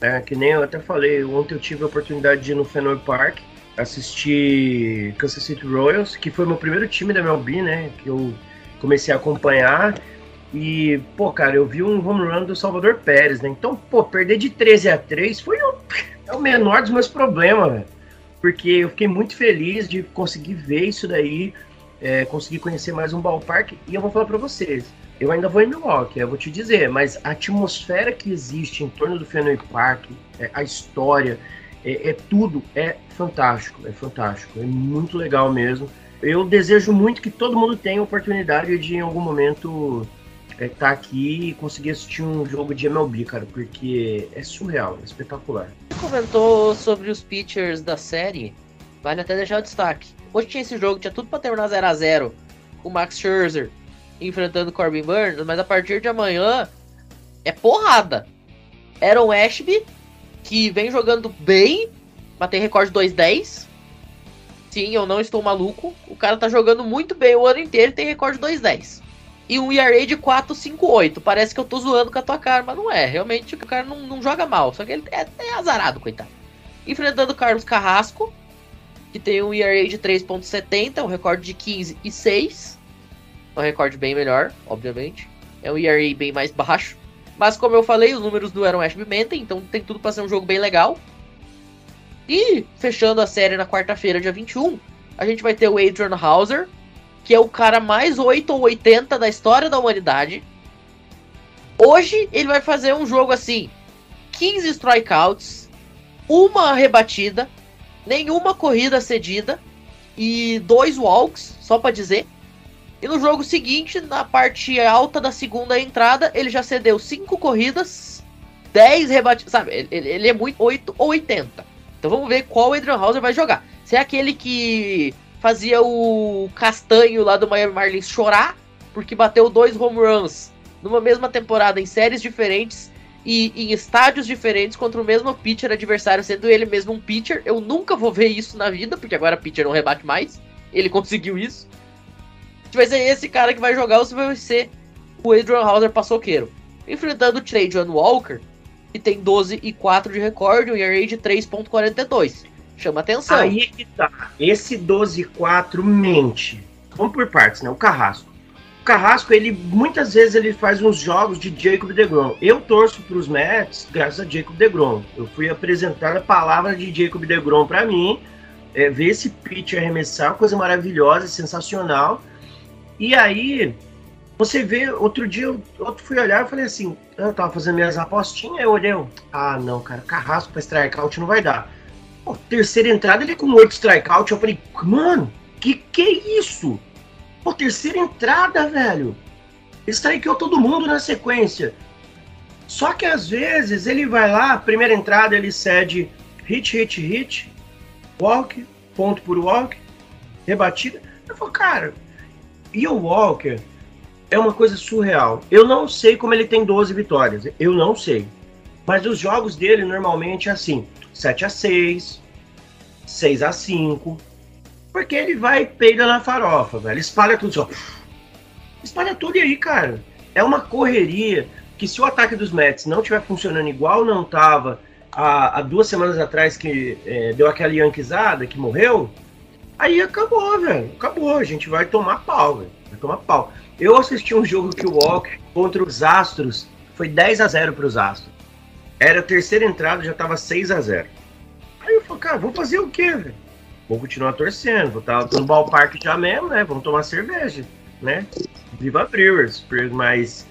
É, que nem eu até falei, ontem eu tive a oportunidade de ir no Fenway Park assistir Kansas City Royals, que foi meu primeiro time da MLB, né? Que eu comecei a acompanhar. E, pô, cara, eu vi um home run do Salvador Pérez, né? Então, pô, perder de 13 a 3 foi o, é o menor dos meus problemas, velho. Porque eu fiquei muito feliz de conseguir ver isso daí, é, conseguir conhecer mais um ballpark. E eu vou falar pra vocês, eu ainda vou em Milwaukee, eu vou te dizer, mas a atmosfera que existe em torno do Fenway Park, é, a história, é, é tudo, é fantástico, é fantástico, é muito legal mesmo. Eu desejo muito que todo mundo tenha a oportunidade de, em algum momento, estar é, tá aqui e conseguir assistir um jogo de MLB, cara, porque é surreal, é espetacular. Você comentou sobre os pitchers da série, vale até deixar o destaque. Hoje tinha esse jogo, tinha tudo para terminar 0 a 0 o Max Scherzer enfrentando Corbin Burns, mas a partir de amanhã é porrada. Aaron Ashby, que vem jogando bem, mas tem recorde 2-10. Sim, eu não estou maluco. O cara tá jogando muito bem o ano inteiro tem recorde 2-10. E um ERA de 4-5-8. Parece que eu tô zoando com a tua cara, mas não é. Realmente o cara não, não joga mal. Só que ele é, é azarado, coitado. Enfrentando o Carlos Carrasco, que tem um ERA de 3.70, um recorde de 15 e 6 um recorde bem melhor, obviamente. É um ERA bem mais baixo. Mas como eu falei, os números do Aaron Ashby mentem, então tem tudo para ser um jogo bem legal. E fechando a série na quarta-feira, dia 21, a gente vai ter o Adrian Hauser, que é o cara mais 8 ou 80 da história da humanidade. Hoje ele vai fazer um jogo assim: 15 strikeouts, uma rebatida, nenhuma corrida cedida e dois walks, só para dizer. E no jogo seguinte, na parte alta da segunda entrada, ele já cedeu 5 corridas, 10 rebatidas. Sabe, ele, ele, é muito 8 ou 80. Então vamos ver qual o Adrian Hauser vai jogar. Se é aquele que fazia o Castanho lá do Miami Marlins chorar, porque bateu dois home runs numa mesma temporada em séries diferentes e em estádios diferentes contra o mesmo pitcher adversário, sendo ele mesmo um pitcher. Eu nunca vou ver isso na vida, porque agora pitcher não rebate mais. Ele conseguiu isso vai ser esse cara que vai jogar ou se vai ser o Adrian Hauser paçoqueiro. Enfrentando o Trajan Walker, que tem 12 e 4 de recorde, um ERA de 3.42. Chama atenção. Aí é que tá. Esse 12 e 4 mente. Vamos por partes, né? O Carrasco. O Carrasco, ele muitas vezes ele faz uns jogos de Jacob DeGrom. Eu torço para os Mets graças a Jacob DeGrom. Eu fui apresentar a palavra de Jacob DeGrom para mim. É, ver esse pitch arremessar, coisa maravilhosa, sensacional. E aí, você vê, outro dia eu, eu fui olhar e falei assim, eu tava fazendo minhas apostinhas, eu olhei, ah não, cara, carrasco pra strikeout não vai dar. Terceira entrada ele com oito strikeout, eu falei, mano, que que é isso? Pô, terceira entrada, velho. Strikeou todo mundo na sequência. Só que às vezes ele vai lá, primeira entrada ele cede hit, hit, hit, walk, ponto por walk, rebatida. Eu falo, cara, e o Walker é uma coisa surreal. Eu não sei como ele tem 12 vitórias. Eu não sei. Mas os jogos dele normalmente é assim: 7 a 6 6 a 5 Porque ele vai e peida na farofa, velho. Espalha tudo só. Espalha tudo aí, cara. É uma correria que se o ataque dos Mets não estiver funcionando igual não tava há, há duas semanas atrás que é, deu aquela yanquizada que morreu, Aí acabou, velho. Acabou. A gente vai tomar pau, velho. Vai tomar pau. Eu assisti um jogo que o Walker contra os Astros foi 10 a 0 para os Astros. Era a terceira entrada, já tava 6 a 0 Aí eu falei, cara, vou fazer o quê, velho? Vou continuar torcendo, vou estar no ballpark já mesmo, né? Vamos tomar cerveja, né? Viva Brewers, mas,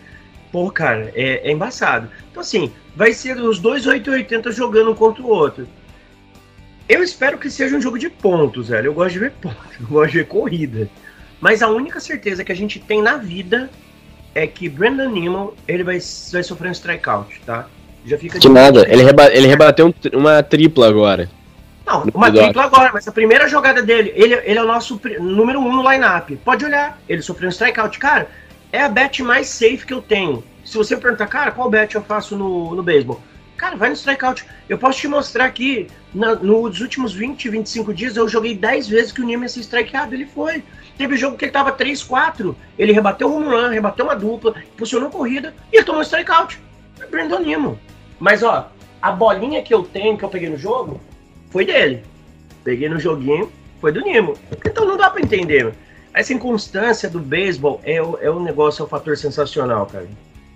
pô, cara, é, é embaçado. Então, assim, vai ser os dois 880 jogando um contra o outro. Eu espero que seja um jogo de pontos, velho. Eu gosto de ver pontos, eu gosto de ver corrida. Mas a única certeza que a gente tem na vida é que Brandon Newman ele vai, vai sofrer um strikeout, tá? Já fica de nada, ele, reba ele rebateu um, uma tripla agora. Não, uma tripla agora, mas a primeira jogada dele, ele, ele é o nosso número um no lineup. Pode olhar, ele sofreu um strikeout. Cara, é a bet mais safe que eu tenho. Se você perguntar, cara, qual bet eu faço no, no beisebol? Cara, vai no strikeout. Eu posso te mostrar aqui, na, nos últimos 20, 25 dias, eu joguei 10 vezes que o Nîmes ia ser strikeado. Ele foi. Teve jogo que ele tava 3, 4. Ele rebateu o home run, rebateu uma dupla, posicionou corrida e ele tomou strikeout. É Brandon Nimo. Mas, ó, a bolinha que eu tenho, que eu peguei no jogo, foi dele. Peguei no joguinho, foi do Nimo. Então não dá pra entender. Essa inconstância do beisebol é, é um negócio, é um fator sensacional, cara.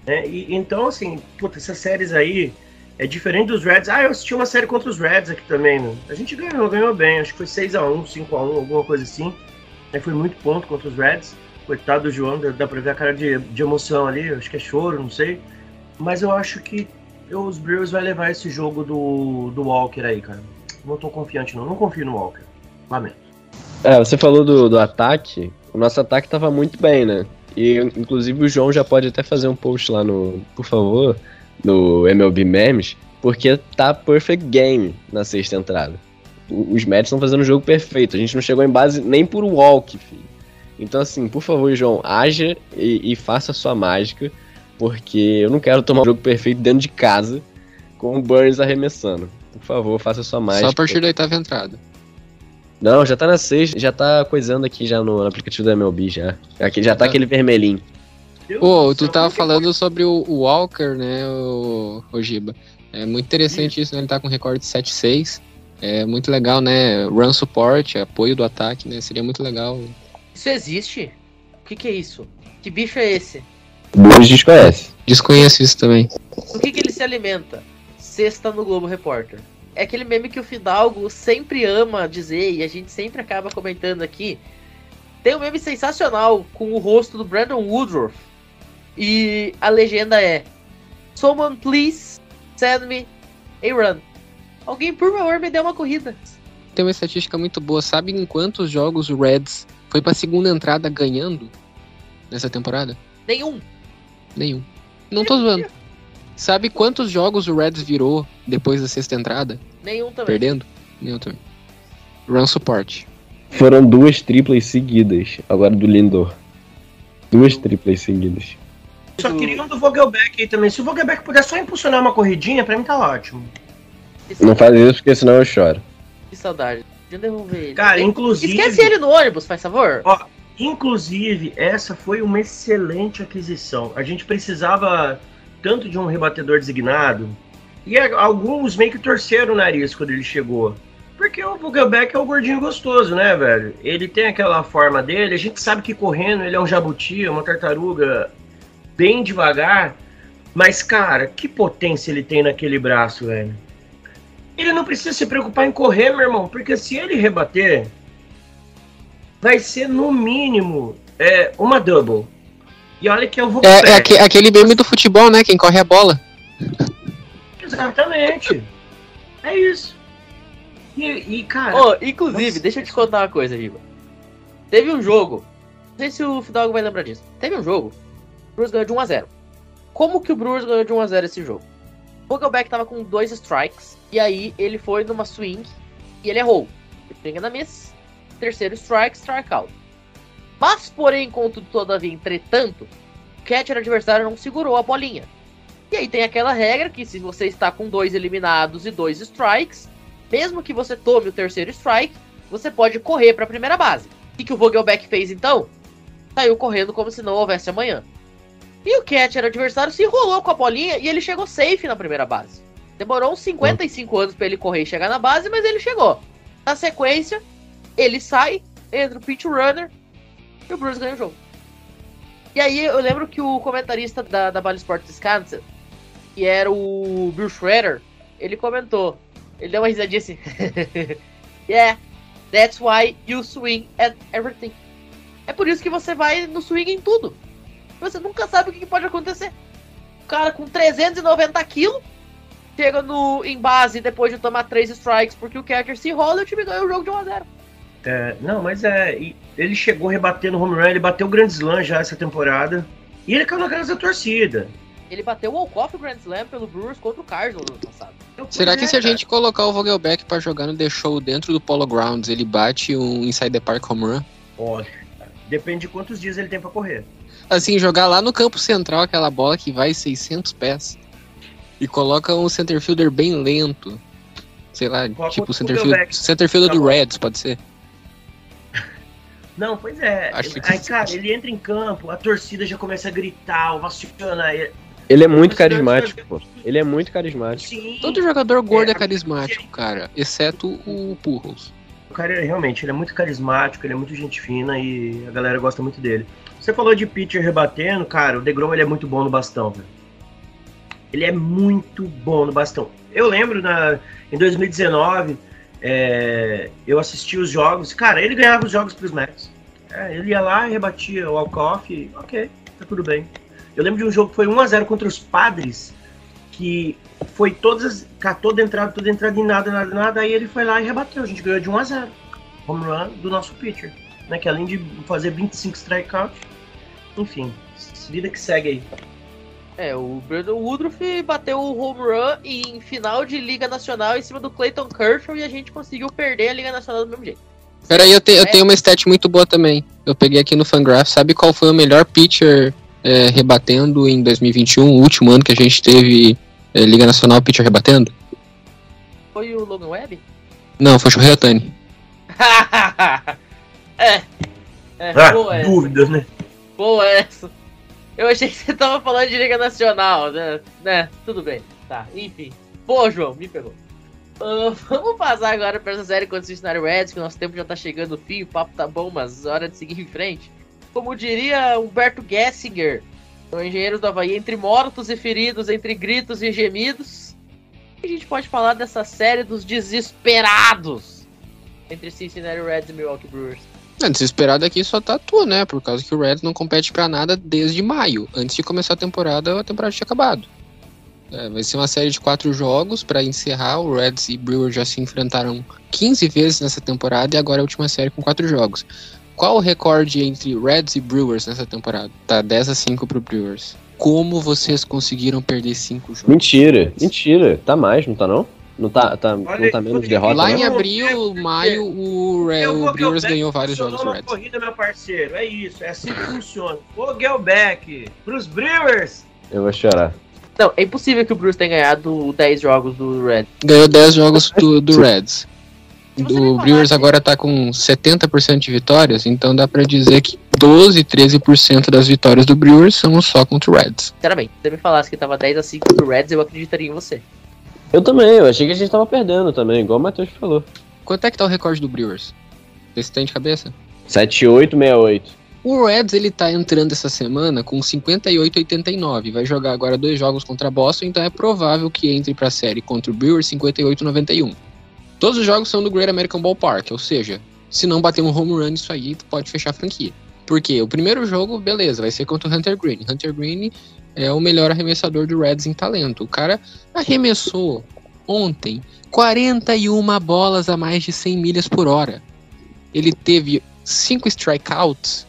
É, e, então, assim, puta, essas séries aí é diferente dos Reds. Ah, eu assisti uma série contra os Reds aqui também, né? A gente ganhou, ganhou bem. Acho que foi 6x1, 5x1, alguma coisa assim. Aí foi muito ponto contra os Reds. Coitado do João, dá, dá pra ver a cara de, de emoção ali, acho que é choro, não sei. Mas eu acho que os Brewers vai levar esse jogo do, do Walker aí, cara. Não tô confiante não, não confio no Walker. Lamento. É, você falou do, do ataque. O nosso ataque tava muito bem, né? E inclusive o João já pode até fazer um post lá no, por favor, no MLB Memes, porque tá perfect game na sexta entrada. Os Mets estão fazendo um jogo perfeito. A gente não chegou em base nem por walk, filho. Então, assim, por favor, João, haja e, e faça a sua mágica, porque eu não quero tomar um jogo perfeito dentro de casa com o Burns arremessando. Por favor, faça a sua mágica. Só a partir da oitava entrada. Não, já tá na sexta, já tá coisando aqui já no aplicativo da MLB já. Aqui, já tá Tá. aquele vermelhinho. Pô, tu tava que falando sobre o, o Walker, né, o, o Giba. É muito interessante isso, né? Ele tá com recorde de 7-6. É muito legal, né? Run support, apoio do ataque, né? Seria muito legal. Isso existe? O que, que é isso? Que bicho é esse? O Burns desconhece. Desconheço isso também. Do que, que ele se alimenta? Sexta no Globo Repórter. É aquele meme que o Fidalgo sempre ama dizer e a gente sempre acaba comentando aqui. Tem um meme sensacional com o rosto do Brandon Woodruff. E a legenda é: Someone please send me a run. Alguém, por favor, me dê uma corrida. Tem uma estatística muito boa. Sabe em quantos jogos o Reds foi pra segunda entrada ganhando nessa temporada? Nenhum. Nenhum. Não tô zoando. Sabe quantos jogos o Reds virou depois da sexta entrada? Nenhum também. Perdendo? Nenhum também. Run support. Foram duas triplas seguidas, agora do Lindor. Duas triplas seguidas. Só queria um do Vogelbeck aí também. Se o Vogelbeck puder só impulsionar uma corridinha, pra mim tá ótimo. Não faz isso porque senão eu choro. Que saudade. De devolver ele. Cara, inclusive. Esquece ele no ônibus, faz favor. Inclusive, essa foi uma excelente aquisição. A gente precisava tanto de um rebatedor designado. E alguns meio que torceram o nariz quando ele chegou. Porque o Vogelbeck é o gordinho gostoso, né, velho? Ele tem aquela forma dele. A gente sabe que correndo ele é um jabuti, uma tartaruga bem devagar. Mas, cara, que potência ele tem naquele braço, velho. Ele não precisa se preocupar em correr, meu irmão. Porque se ele rebater, vai ser no mínimo é, uma double. E olha que eu vou. É, é aque- aquele meme do futebol, né? Quem corre a bola. Exatamente. É isso. E, e, cara, Ô, inclusive, nossa. deixa eu te contar uma coisa, Giba. Teve um jogo. Não sei se o Fidalgo vai lembrar disso. Teve um jogo. O Brewers ganhou de 1x0. Como que o Brewers ganhou de 1x0 esse jogo? O Vogelbeck tava com dois strikes. E aí ele foi numa swing. E ele errou. Ele pega na mesa. Terceiro strike, strikeout. Mas, porém, contudo, todavia, entretanto, o catcher adversário não segurou a bolinha. E aí tem aquela regra que se você está com dois eliminados e dois strikes, mesmo que você tome o terceiro strike, você pode correr para a primeira base. O que, que o Vogelbeck fez então? Saiu correndo como se não houvesse amanhã. E o catcher adversário se enrolou com a bolinha e ele chegou safe na primeira base. Demorou uns 55 anos para ele correr e chegar na base, mas ele chegou. Na sequência, ele sai, entra o pitch runner e o Bruce ganha o jogo. E aí eu lembro que o comentarista da, da Bally Sports Wisconsin, que era o Bill Schroeder, ele comentou. Ele deu uma risadinha assim. yeah, that's why you swing at everything. É por isso que você vai no swing em tudo. Você nunca sabe o que pode acontecer. O cara com 390 quilos chega no, em base depois de tomar três strikes porque o catcher se enrola e o time ganha o jogo de 1x0. É, não, mas é. Ele chegou rebatendo home run, ele bateu o Grand Slam já essa temporada. E ele caiu na casa da torcida. Ele bateu o walk-off Grand Slam pelo Brewers contra o Cardinals no ano passado. Então, Será é, que se a cara. gente colocar o Vogelbeck pra jogar no The Show dentro do Polo Grounds, ele bate um Inside the Park home run? Olha, depende de quantos dias ele tem pra correr. Assim, jogar lá no campo central aquela bola que vai 600 pés e coloca um center fielder bem lento. Sei lá, Coloca tipo o center fielder, center fielder Tá do bom. Reds, pode ser. Não, pois é. Acho que- Aí, cara, ele entra em campo, a torcida já começa a gritar, ovaciona ele. Ele é muito carismático, pô. Ele é muito carismático. Sim. Todo jogador gordo é, É, carismático, cara, exceto o Purros. O cara, é- realmente, ele é muito carismático, ele é muito gente fina e a galera gosta muito dele. Você falou de pitcher rebatendo, cara, o DeGrom ele é muito bom no bastão, velho. Ele é muito bom no bastão. Eu lembro na, em 2019, é, eu assisti os jogos, cara, ele ganhava os jogos pros Mets. É, ele ia lá e rebatia o walk-off, ok, tá tudo bem. Eu lembro de um jogo que foi 1x0 contra os padres, que foi todas, catou de entrada, toda entrada e nada, nada, nada, aí ele foi lá e rebateu. A gente ganhou de 1x0. Home run do nosso pitcher. Né, que além de fazer 25 strikeouts, enfim, vida que segue aí. É, o Brandon Woodruff bateu o home run em final de Liga Nacional em cima do Clayton Kershaw e a gente conseguiu perder a Liga Nacional do mesmo jeito. Peraí, eu, te, eu tenho uma stat muito boa também. Eu peguei aqui no Fangraph. Sabe qual foi o melhor pitcher é, rebatendo em 2021, o último ano que a gente teve é, Liga Nacional pitcher rebatendo? Foi o Logan Webb? Não, foi o Shohei Ohtani. é. É, Ah, boa essa. dúvidas, né? Boa essa. Eu achei que você tava falando de Liga Nacional, né? né? Tudo bem. Tá, enfim. Pô, João, me pegou. Ah, vamos passar agora pra essa série contra o Cincinnati Reds, que o nosso tempo já tá chegando no fim, o papo tá bom, mas hora de seguir em frente. Como diria Humberto Gessinger, o engenheiro do Havaí, entre mortos e feridos, entre gritos e gemidos, a gente pode falar dessa série dos desesperados entre Cincinnati Reds e Milwaukee Brewers. É, desesperado aqui só tá tu, né? Por causa que o Reds não compete pra nada desde maio. Antes de começar a temporada, a temporada tinha acabado. É, vai ser uma série de quatro jogos pra encerrar. O Reds e Brewers já se enfrentaram 15 vezes nessa temporada e agora é a última série com quatro jogos. Qual o recorde entre Reds e Brewers nessa temporada? Tá 10 a 5 pro Brewers. Como vocês conseguiram perder cinco jogos? Mentira, mentira. Tá mais, não tá não? Não tá, tá, não Olha, tá menos derrota, Lá não? em não? abril, maio, o, Re- o Brewers ganhou vários jogos do Reds. corrida, meu parceiro. É isso, é assim que funciona. Ô, Gelbeck, pros Brewers. Eu vou chorar. Não, é impossível que o Brewers tenha ganhado 10 jogos do Reds. Ganhou 10 jogos do, do Reds. O Brewers agora tá com 70% de vitórias, então dá pra dizer que 12, 13% das vitórias do Brewers são só contra o Reds. Sinceramente, se você me falasse que tava 10 a 5 pro Reds, eu acreditaria em você. Eu também, eu achei que a gente tava perdendo também, igual o Matheus falou. Quanto é que tá o recorde do Brewers? Você tem de cabeça? 7868. O Reds ele tá entrando essa semana com 58,89. Vai jogar agora dois jogos contra Boston, então é provável que entre pra série contra o Brewers 58,91. Todos os jogos são no Great American Ballpark, ou seja, se não bater um home run isso aí, tu pode fechar a franquia. Porque o primeiro jogo, beleza, vai ser contra o Hunter Green. Hunter Green é o melhor arremessador do Reds em talento. O cara arremessou ontem 41 bolas a mais de 100 milhas por hora. Ele teve 5 strikeouts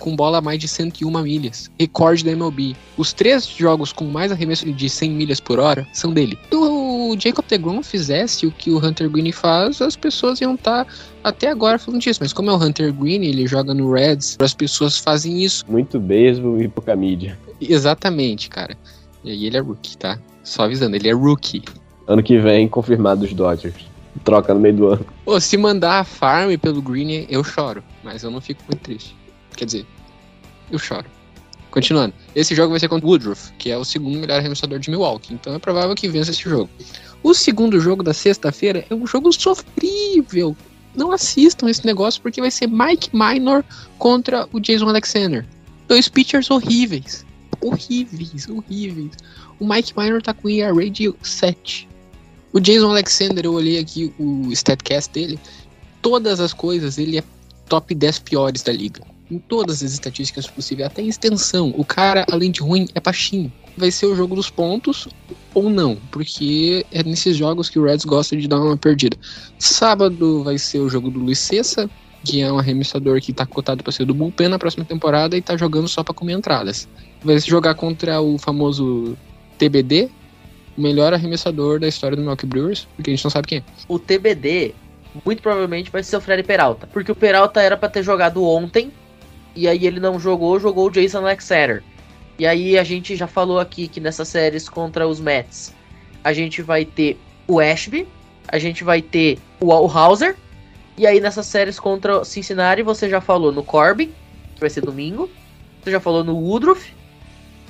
com bola a mais de 101 milhas. Recorde da MLB. Os três jogos com mais arremesso de 100 milhas por hora são dele. Se o Jacob DeGrom fizesse o que o Hunter Green faz, as pessoas iam estar até agora falando disso. Mas como é o Hunter Green, ele joga no Reds, as pessoas fazem isso. Muito beisebol e pouca mídia. Exatamente, cara. E aí ele é rookie, tá? Só avisando, ele é rookie. Ano que vem, confirmado os Dodgers. Troca no meio do ano. Pô, se mandar a farm pelo Green, eu choro. Mas eu não fico muito triste. Quer dizer, eu choro. Continuando. Esse jogo vai ser contra o Woodruff, que é o segundo melhor arremessador de Milwaukee. Então é provável que vença esse jogo. O segundo jogo da sexta-feira é um jogo sofrível. Não assistam esse negócio porque vai ser Mike Minor contra o Jason Alexander. Dois pitchers horríveis. Horríveis, horríveis. O Mike Minor tá com ERA de 7. O Jason Alexander, eu olhei aqui o statcast dele. Todas as coisas, ele é top 10 piores da liga. Em todas as estatísticas possíveis, até em extensão. O cara, além de ruim, é baixinho. Vai ser o jogo dos pontos ou não, porque é nesses jogos que o Reds gosta de dar uma perdida. Sábado vai ser o jogo do Luiz Cessa, que é um arremessador que tá cotado para ser do bullpen na próxima temporada e tá jogando só para comer entradas. Vai se jogar contra o famoso TBD, o melhor arremessador da história do Milwaukee Brewers, porque a gente não sabe quem é. O TBD, muito provavelmente, vai ser o Freddy Peralta. Porque o Peralta era pra ter jogado ontem, e aí ele não jogou, jogou o Jason Alexander. E aí a gente já falou aqui que nessas séries contra os Mets, a gente vai ter o Ashby, a gente vai ter o Hauser, e aí nessas séries contra Cincinnati você já falou no Corbin, que vai ser domingo, você já falou no Woodruff,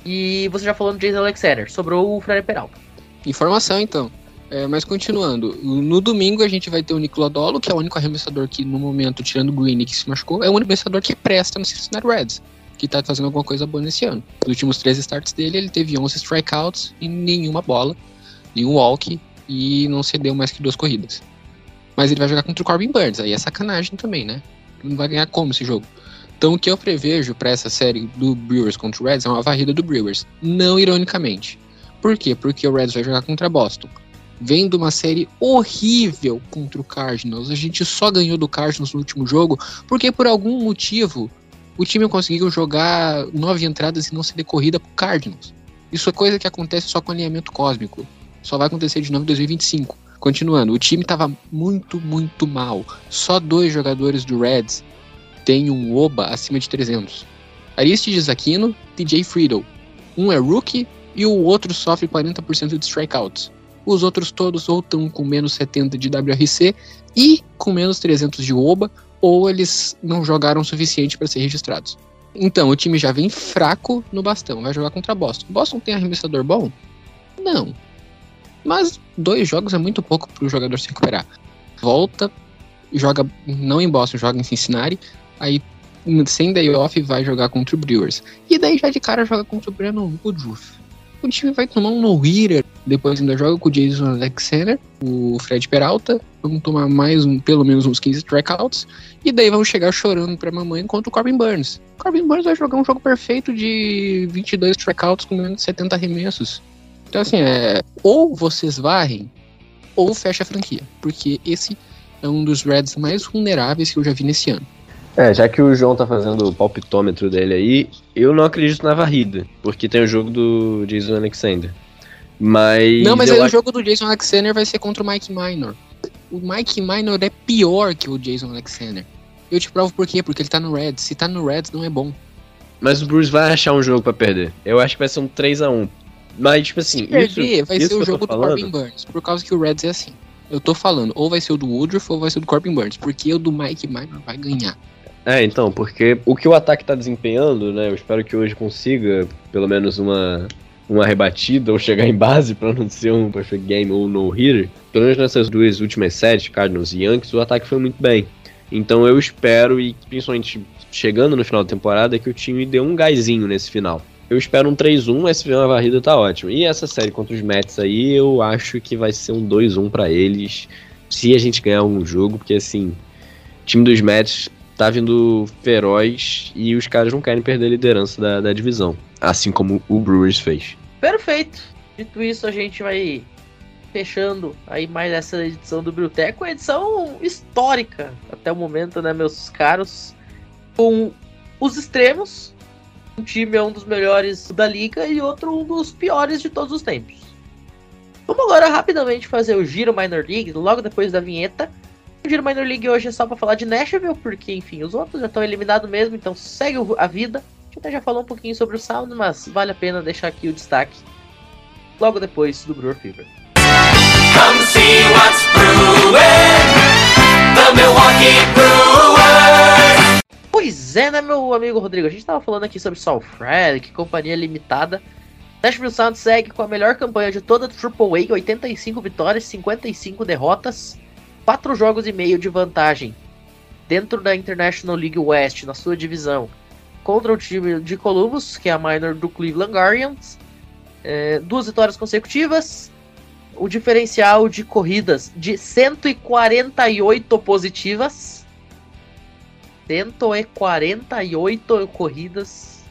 e você já falou no Jason Alexander. Sobrou o Freddy Peralta. Informação, então. É, mas continuando, no domingo a gente vai ter o Nick Lodolo, que é o único arremessador que, no momento, tirando o Green que se machucou, é o único arremessador que presta no Cincinnati Reds, que tá fazendo alguma coisa boa nesse ano. Nos últimos três starts dele, ele teve 11 strikeouts e nenhuma bola, nenhum walk e não cedeu mais que duas corridas. Mas ele vai jogar contra o Corbin Burns, aí é sacanagem também, né? Não vai ganhar como esse jogo? Então o que eu prevejo para essa série do Brewers contra o Reds é uma varrida do Brewers, não ironicamente. Por quê? Porque o Reds vai jogar contra Boston. Vendo uma série horrível contra o Cardinals, a gente só ganhou do Cardinals no último jogo porque por algum motivo o time conseguiu jogar nove entradas e não ser decorrida pro Cardinals. Isso é coisa que acontece só com alinhamento cósmico. Só vai acontecer de novo em 2025. Continuando, o time estava muito, muito mal. Só dois jogadores do Reds tem um OBA acima de 300. Aristides Aquino e Jay Friedel. Um é rookie e o outro sofre 40% de strikeouts. Os outros todos ou estão com menos 70 de WRC e com menos 300 de OBA, ou eles não jogaram o suficiente para ser registrados. Então, o time já vem fraco no bastão, vai jogar contra Boston. Boston tem arremessador bom? Não. Mas dois jogos é muito pouco para o jogador se recuperar. Volta, joga não em Boston, joga em Cincinnati, aí sem day off vai jogar contra o Brewers. E daí já de cara joga contra o Brandon Woodruff. O time vai tomar um no-hitter, depois ainda joga com o Jason Alexander, o Fred Peralta, vão tomar mais um, pelo menos uns 15 strikeouts, e daí vão chegar chorando pra mamãe contra o Corbin Burns. O Corbin Burns vai jogar um jogo perfeito de 22 strikeouts com menos de 70 arremessos. Então assim, é, ou vocês varrem, ou fecha a franquia, porque esse é um dos Reds mais vulneráveis que eu já vi nesse ano. É, já que o João tá fazendo o palpitômetro dele aí, eu não acredito na varrida, porque tem o jogo do Jason Alexander. Mas. Não, mas aí o jogo do Jason Alexander vai ser contra o Mike Minor. O Mike Minor é pior que o Jason Alexander. Eu te provo por quê? Porque ele tá no Reds. Se tá no Reds, não é bom. Mas o Bruce vai achar um jogo pra perder. Eu acho que vai ser um 3x1. Mas, tipo assim, Se perder, vai isso ser o jogo do falando- Corbin Burns. Por causa que o Reds é assim. Eu tô falando, ou vai ser o do Woodruff ou vai ser o do Corbin Burns. Porque o do Mike Minor vai ganhar. É, então, porque o que o ataque tá desempenhando, né? Eu espero que hoje consiga pelo menos uma, uma rebatida ou chegar em base pra não ser um perfect game ou no hitter. Pelo menos nessas duas últimas séries, Cardinals e Yankees, o ataque foi muito bem. Então eu espero, e principalmente chegando no final da temporada, que o time dê um gásinho nesse final. Eu espero um 3-1, mas se vier uma varrida tá ótimo. E essa série contra os Mets aí, eu acho que vai ser um 2-1 pra eles, se a gente ganhar um jogo, porque assim, o time dos Mets tá vindo feroz e os caras não querem perder a liderança da, da divisão, assim como o Brewers fez. Perfeito. Dito isso, a gente vai fechando aí mais essa edição do Bruteco, uma edição histórica até o momento, né, meus caros, com os extremos. Um time é um dos melhores da liga e outro um dos piores de todos os tempos. Vamos agora rapidamente fazer o Giro Minor League, logo depois da vinheta. O Giro Minor League hoje é só pra falar de Nashville, porque, enfim, os outros já estão eliminados mesmo, então segue a vida. A gente até já falou um pouquinho sobre o Sound, mas vale a pena deixar aqui o destaque logo depois do Brewer Fever. Come see what's brewing. The Milwaukee. Pois é, né, meu amigo Rodrigo? A gente tava falando aqui sobre Sal Frelick, companhia limitada. Nashville Sound segue com a melhor campanha de toda a AAA, 85 vitórias, 55 derrotas, 4 jogos e meio de vantagem dentro da International League West, na sua divisão, contra o time de Columbus, que é a minor do Cleveland Guardians. É, duas vitórias consecutivas, o diferencial de corridas de 148 positivas. 148 corridas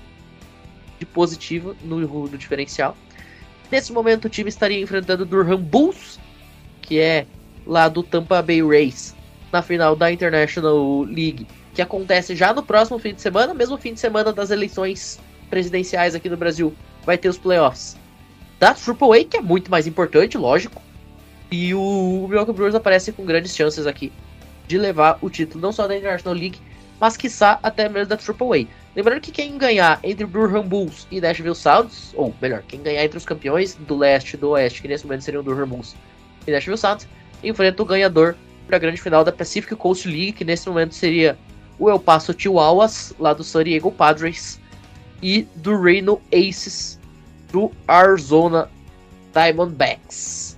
de positivo no, no diferencial. Nesse momento o time estaria enfrentando o Durham Bulls, que é lá do Tampa Bay Rays, na final da International League, que acontece já no próximo fim de semana, mesmo fim de semana das eleições presidenciais aqui no Brasil, vai ter os playoffs da AAA, que é muito mais importante, lógico. E o Milwaukee Brewers aparece com grandes chances aqui de levar o título não só da International League, mas quiçá até mesmo da AAA. Lembrando que quem ganhar entre Durham Bulls e Nashville Sounds, ou melhor, quem ganhar entre os campeões do leste e do oeste, que nesse momento seriam Durham Bulls e Nashville Sounds, enfrenta o ganhador da grande final da Pacific Coast League, que nesse momento seria o El Paso Chihuahuas, lá do San Diego Padres, e do Reno Aces, do Arizona Diamondbacks.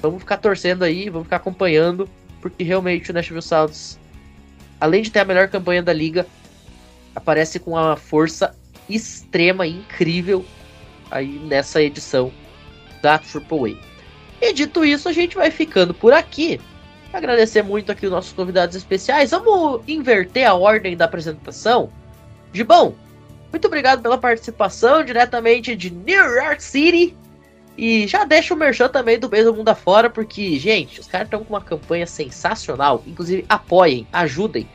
Vamos ficar torcendo aí, vamos ficar acompanhando, porque realmente o Nashville Sounds, além de ter a melhor campanha da liga, aparece com uma força extrema incrível aí nessa edição da AAA. E dito isso, a gente vai ficando por aqui. Agradecer muito aqui os nossos convidados especiais. Vamos inverter a ordem da apresentação. Gibão, muito obrigado pela participação diretamente de New York City. E já deixa o merchan também do Beisebol Mundo Afora, porque, gente, os caras estão com uma campanha sensacional. Inclusive, apoiem, ajudem.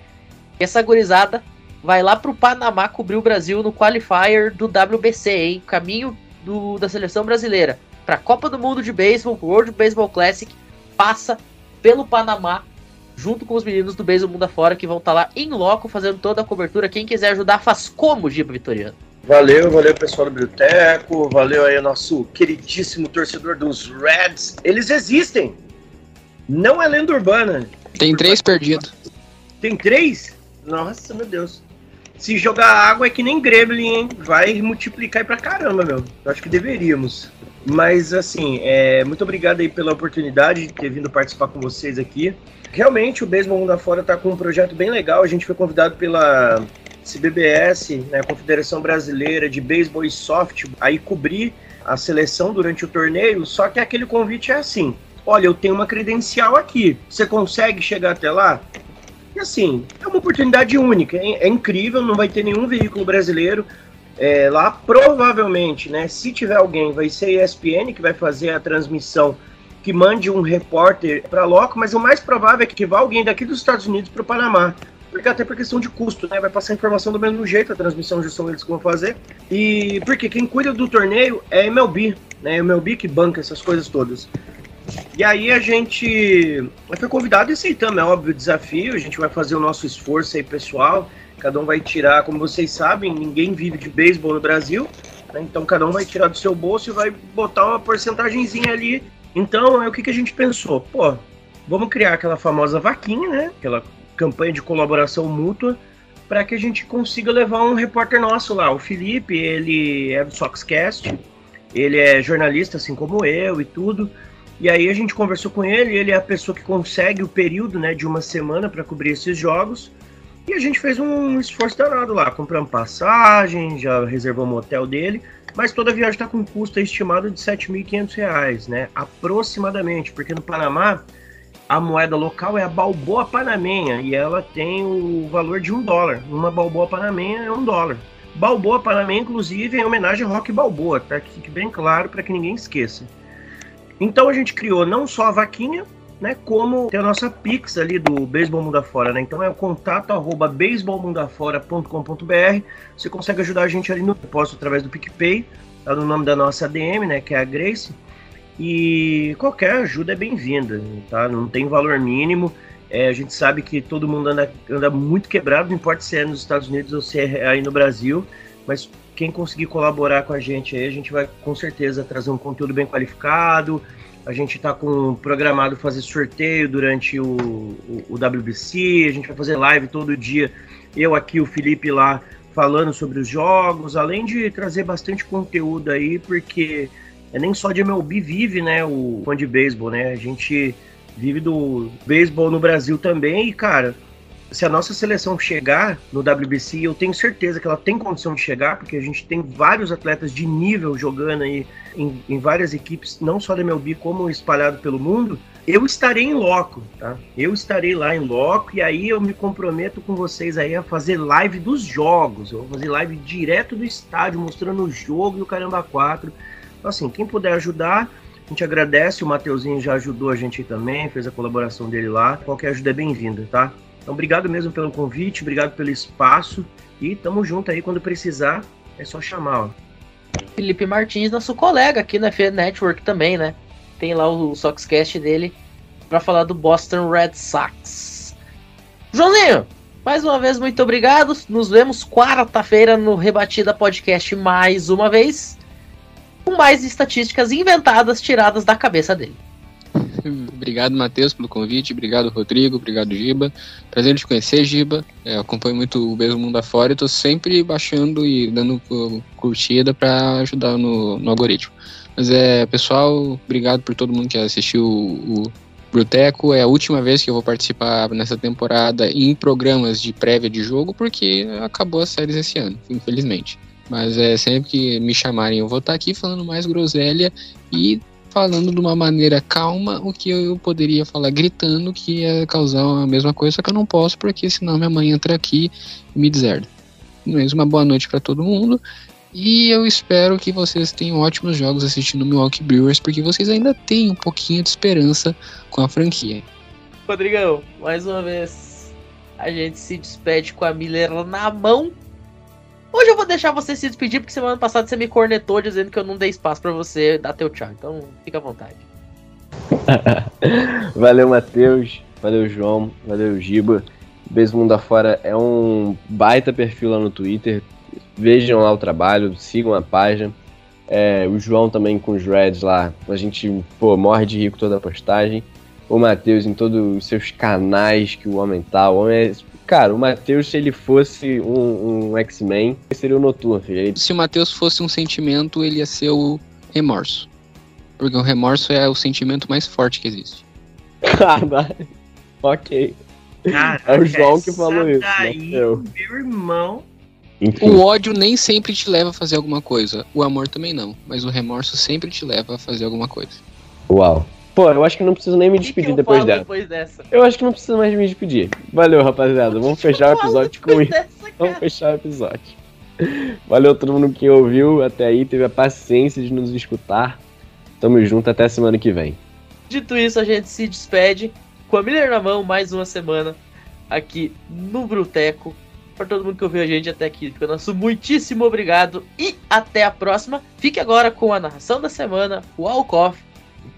E essa gurizada vai lá pro Panamá cobrir o Brasil no qualifier do WBC, hein? Caminho do, da seleção brasileira para Copa do Mundo de Beisebol, World Baseball Classic, passa pelo Panamá, junto com os meninos do Beisebol Mundo Afora, que vão estar tá lá em loco fazendo toda a cobertura. Quem quiser ajudar, faz como, Giba Vitoriano. Valeu, valeu pessoal do Biblioteco, valeu aí o nosso queridíssimo torcedor dos Reds. Eles existem, não é lenda urbana. Tem três perdidos. Tem três? Nossa, meu Deus. Se jogar água é que nem Gremlin, hein? Vai multiplicar aí pra caramba, meu. Eu acho que deveríamos. Mas, assim, é, muito obrigado aí pela oportunidade de ter vindo participar com vocês aqui. Realmente, o Beisebol Mundo Afora está com um projeto bem legal. A gente foi convidado pela CBBS, né, Confederação Brasileira de Beisebol e Soft, aí cobrir a seleção durante o torneio. Só que aquele convite é assim: olha, eu tenho uma credencial aqui. Você consegue chegar até lá? E assim, é uma oportunidade única, é, é incrível, não vai ter nenhum veículo brasileiro é, lá. Provavelmente, né, se tiver alguém, vai ser a ESPN que vai fazer a transmissão que mande um repórter para loco, mas o mais provável é que vá alguém daqui dos Estados Unidos para o Panamá. Porque até por questão de custo, né? Vai passar informação do mesmo jeito, a transmissão já são eles que vão fazer. E porque quem cuida do torneio é a MLB, né? A MLB que banca essas coisas todas. E aí a gente foi convidado e aceitamos, é óbvio, o desafio. A gente vai fazer o nosso esforço aí, pessoal. Cada um vai tirar, como vocês sabem, ninguém vive de beisebol no Brasil. Né? Então cada um vai tirar do seu bolso e vai botar uma porcentagemzinha ali então, é o que, que a gente pensou? Pô, vamos criar aquela famosa vaquinha, né? Aquela campanha de colaboração mútua para que a gente consiga levar um repórter nosso lá. O Felipe, ele é do Soxcast, ele é jornalista assim como eu e tudo. E aí a gente conversou com ele, ele é a pessoa que consegue o período, né, de uma semana para cobrir esses jogos. E a gente fez um esforço danado lá, compramos passagem, já reservamos o hotel dele mas toda viagem está com um custo estimado de R$ 7.500, né? Aproximadamente, porque no Panamá a moeda local é a balboa panamenha e ela tem o valor de um dólar. Uma balboa panamenha é um dólar. Balboa panamenha, inclusive, é em homenagem a Rock Balboa, para que fique bem claro, para que ninguém esqueça. Então a gente criou não só a vaquinha, né, como tem a nossa Pix ali do Beisebol Mundo Afora, né? Então é o contato arroba. Você consegue ajudar a gente ali no depósito através do PicPay, tá no nome da nossa ADM, né, que é a Grace. E qualquer ajuda é bem-vinda, tá? Não tem valor mínimo. É, a gente sabe que todo mundo anda, anda muito quebrado, não importa se é nos Estados Unidos ou se é aí no Brasil, mas quem conseguir colaborar com a gente aí, a gente vai com certeza trazer um conteúdo bem qualificado, a gente está com programado fazer sorteio durante o, o, o, WBC. A gente vai fazer live todo dia. Eu aqui, o Felipe lá, falando sobre os jogos, além de trazer bastante conteúdo aí, porque é nem só de MLB vive, né, o fã de beisebol, né? A gente vive do beisebol no Brasil também e, cara, se a nossa seleção chegar no WBC, eu tenho certeza que ela tem condição de chegar, porque a gente tem vários atletas de nível jogando aí em, em várias equipes, não só da MLB, como espalhado pelo mundo. Eu estarei em loco, tá? Eu estarei lá em loco e aí eu me comprometo com vocês aí a fazer live dos jogos. Eu vou fazer live direto do estádio, mostrando o jogo e o Caramba 4. Então, assim, quem puder ajudar, a gente agradece. O Mateuzinho já ajudou a gente também, fez a colaboração dele lá. Qualquer ajuda é bem-vinda, tá? Então, obrigado mesmo pelo convite, obrigado pelo espaço e tamo junto aí quando precisar, é só chamar, ó. Felipe Martins, nosso colega aqui na FN Network também, né? Tem lá o Soxcast dele para falar do Boston Red Sox. Joãozinho, mais uma vez muito obrigado. Nos vemos quarta-feira no Rebatida Podcast mais uma vez, com mais estatísticas inventadas tiradas da cabeça dele. Obrigado, Matheus, pelo convite. Obrigado, Rodrigo. Obrigado, Giba. Prazer te conhecer, Giba. É, acompanho muito o Mesmo Mundo Afora e tô sempre baixando e dando curtida para ajudar no, no, algoritmo. Mas é, pessoal, obrigado por todo mundo que assistiu o, o Bruteco. É a última vez que eu vou participar nessa temporada em programas de prévia de jogo, porque acabou as séries esse ano, infelizmente. Mas é sempre que me chamarem, eu vou estar aqui falando mais groselha e falando de uma maneira calma o que eu poderia falar gritando que ia causar a mesma coisa, só que eu não posso porque senão minha mãe entra aqui e me deserda. mais uma boa noite para todo mundo. E eu espero que vocês tenham ótimos jogos assistindo Milwaukee Brewers, porque vocês ainda têm um pouquinho de esperança com a franquia. Rodrigão, mais uma vez a gente se despede com a Miller na mão. Hoje eu vou deixar você se despedir, porque semana passada você me cornetou dizendo que eu não dei espaço para você dar teu tchau. Então fica à vontade. valeu, Matheus. Valeu, João. Valeu, Giba. Beijo Mundo Afora é um baita perfil lá no Twitter. Vejam lá o trabalho, sigam a página. É, o João também com os Reds lá. A gente, pô, morre de rico toda a postagem. O Matheus em todos os seus canais que o homem tá. O homem é Cara, o Matheus, se ele fosse um, um X-Men, seria o Noturno. Ele... Se o Matheus fosse um sentimento, ele ia ser o remorso. Porque o remorso é o sentimento mais forte que existe. Caralho. ok. Caraca, é o João que falou isso. Daí, meu irmão. Enfim. O ódio nem sempre te leva a fazer alguma coisa. O amor também não. Mas o remorso sempre te leva a fazer alguma coisa. Uau. Pô, eu acho que não preciso nem me despedir depois, dela. depois dessa. Eu acho que não preciso mais me despedir. Valeu, rapaziada. Vamos fechar o episódio com isso. Vamos fechar o episódio. Valeu todo mundo que ouviu até aí, teve a paciência de nos escutar. Tamo junto até semana que vem. Dito isso, a gente se despede com a Miller na mão mais uma semana aqui no Bruteco. Para todo mundo que ouviu a gente até aqui, fica nosso muitíssimo obrigado e até a próxima. Fique agora com a narração da semana, o Alcoff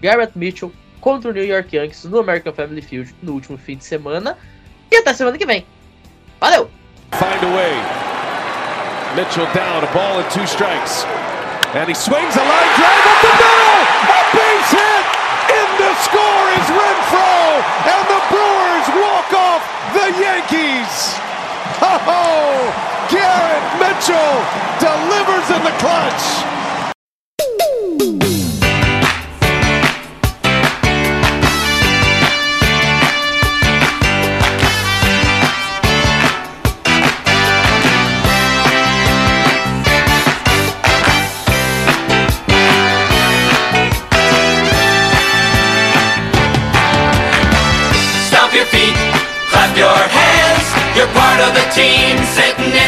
Garrett Mitchell contra o New York Yankees no American Family Field no último fim de semana. E até semana que vem. Valeu! Find a way. Mitchell down, a ball and two strikes. And he swings a line drive up the middle! A base hit! In the score is Renfro! And the Brewers walk off the Yankees! Oh, Garrett Mitchell delivers in the clutch! Part of the team sitting in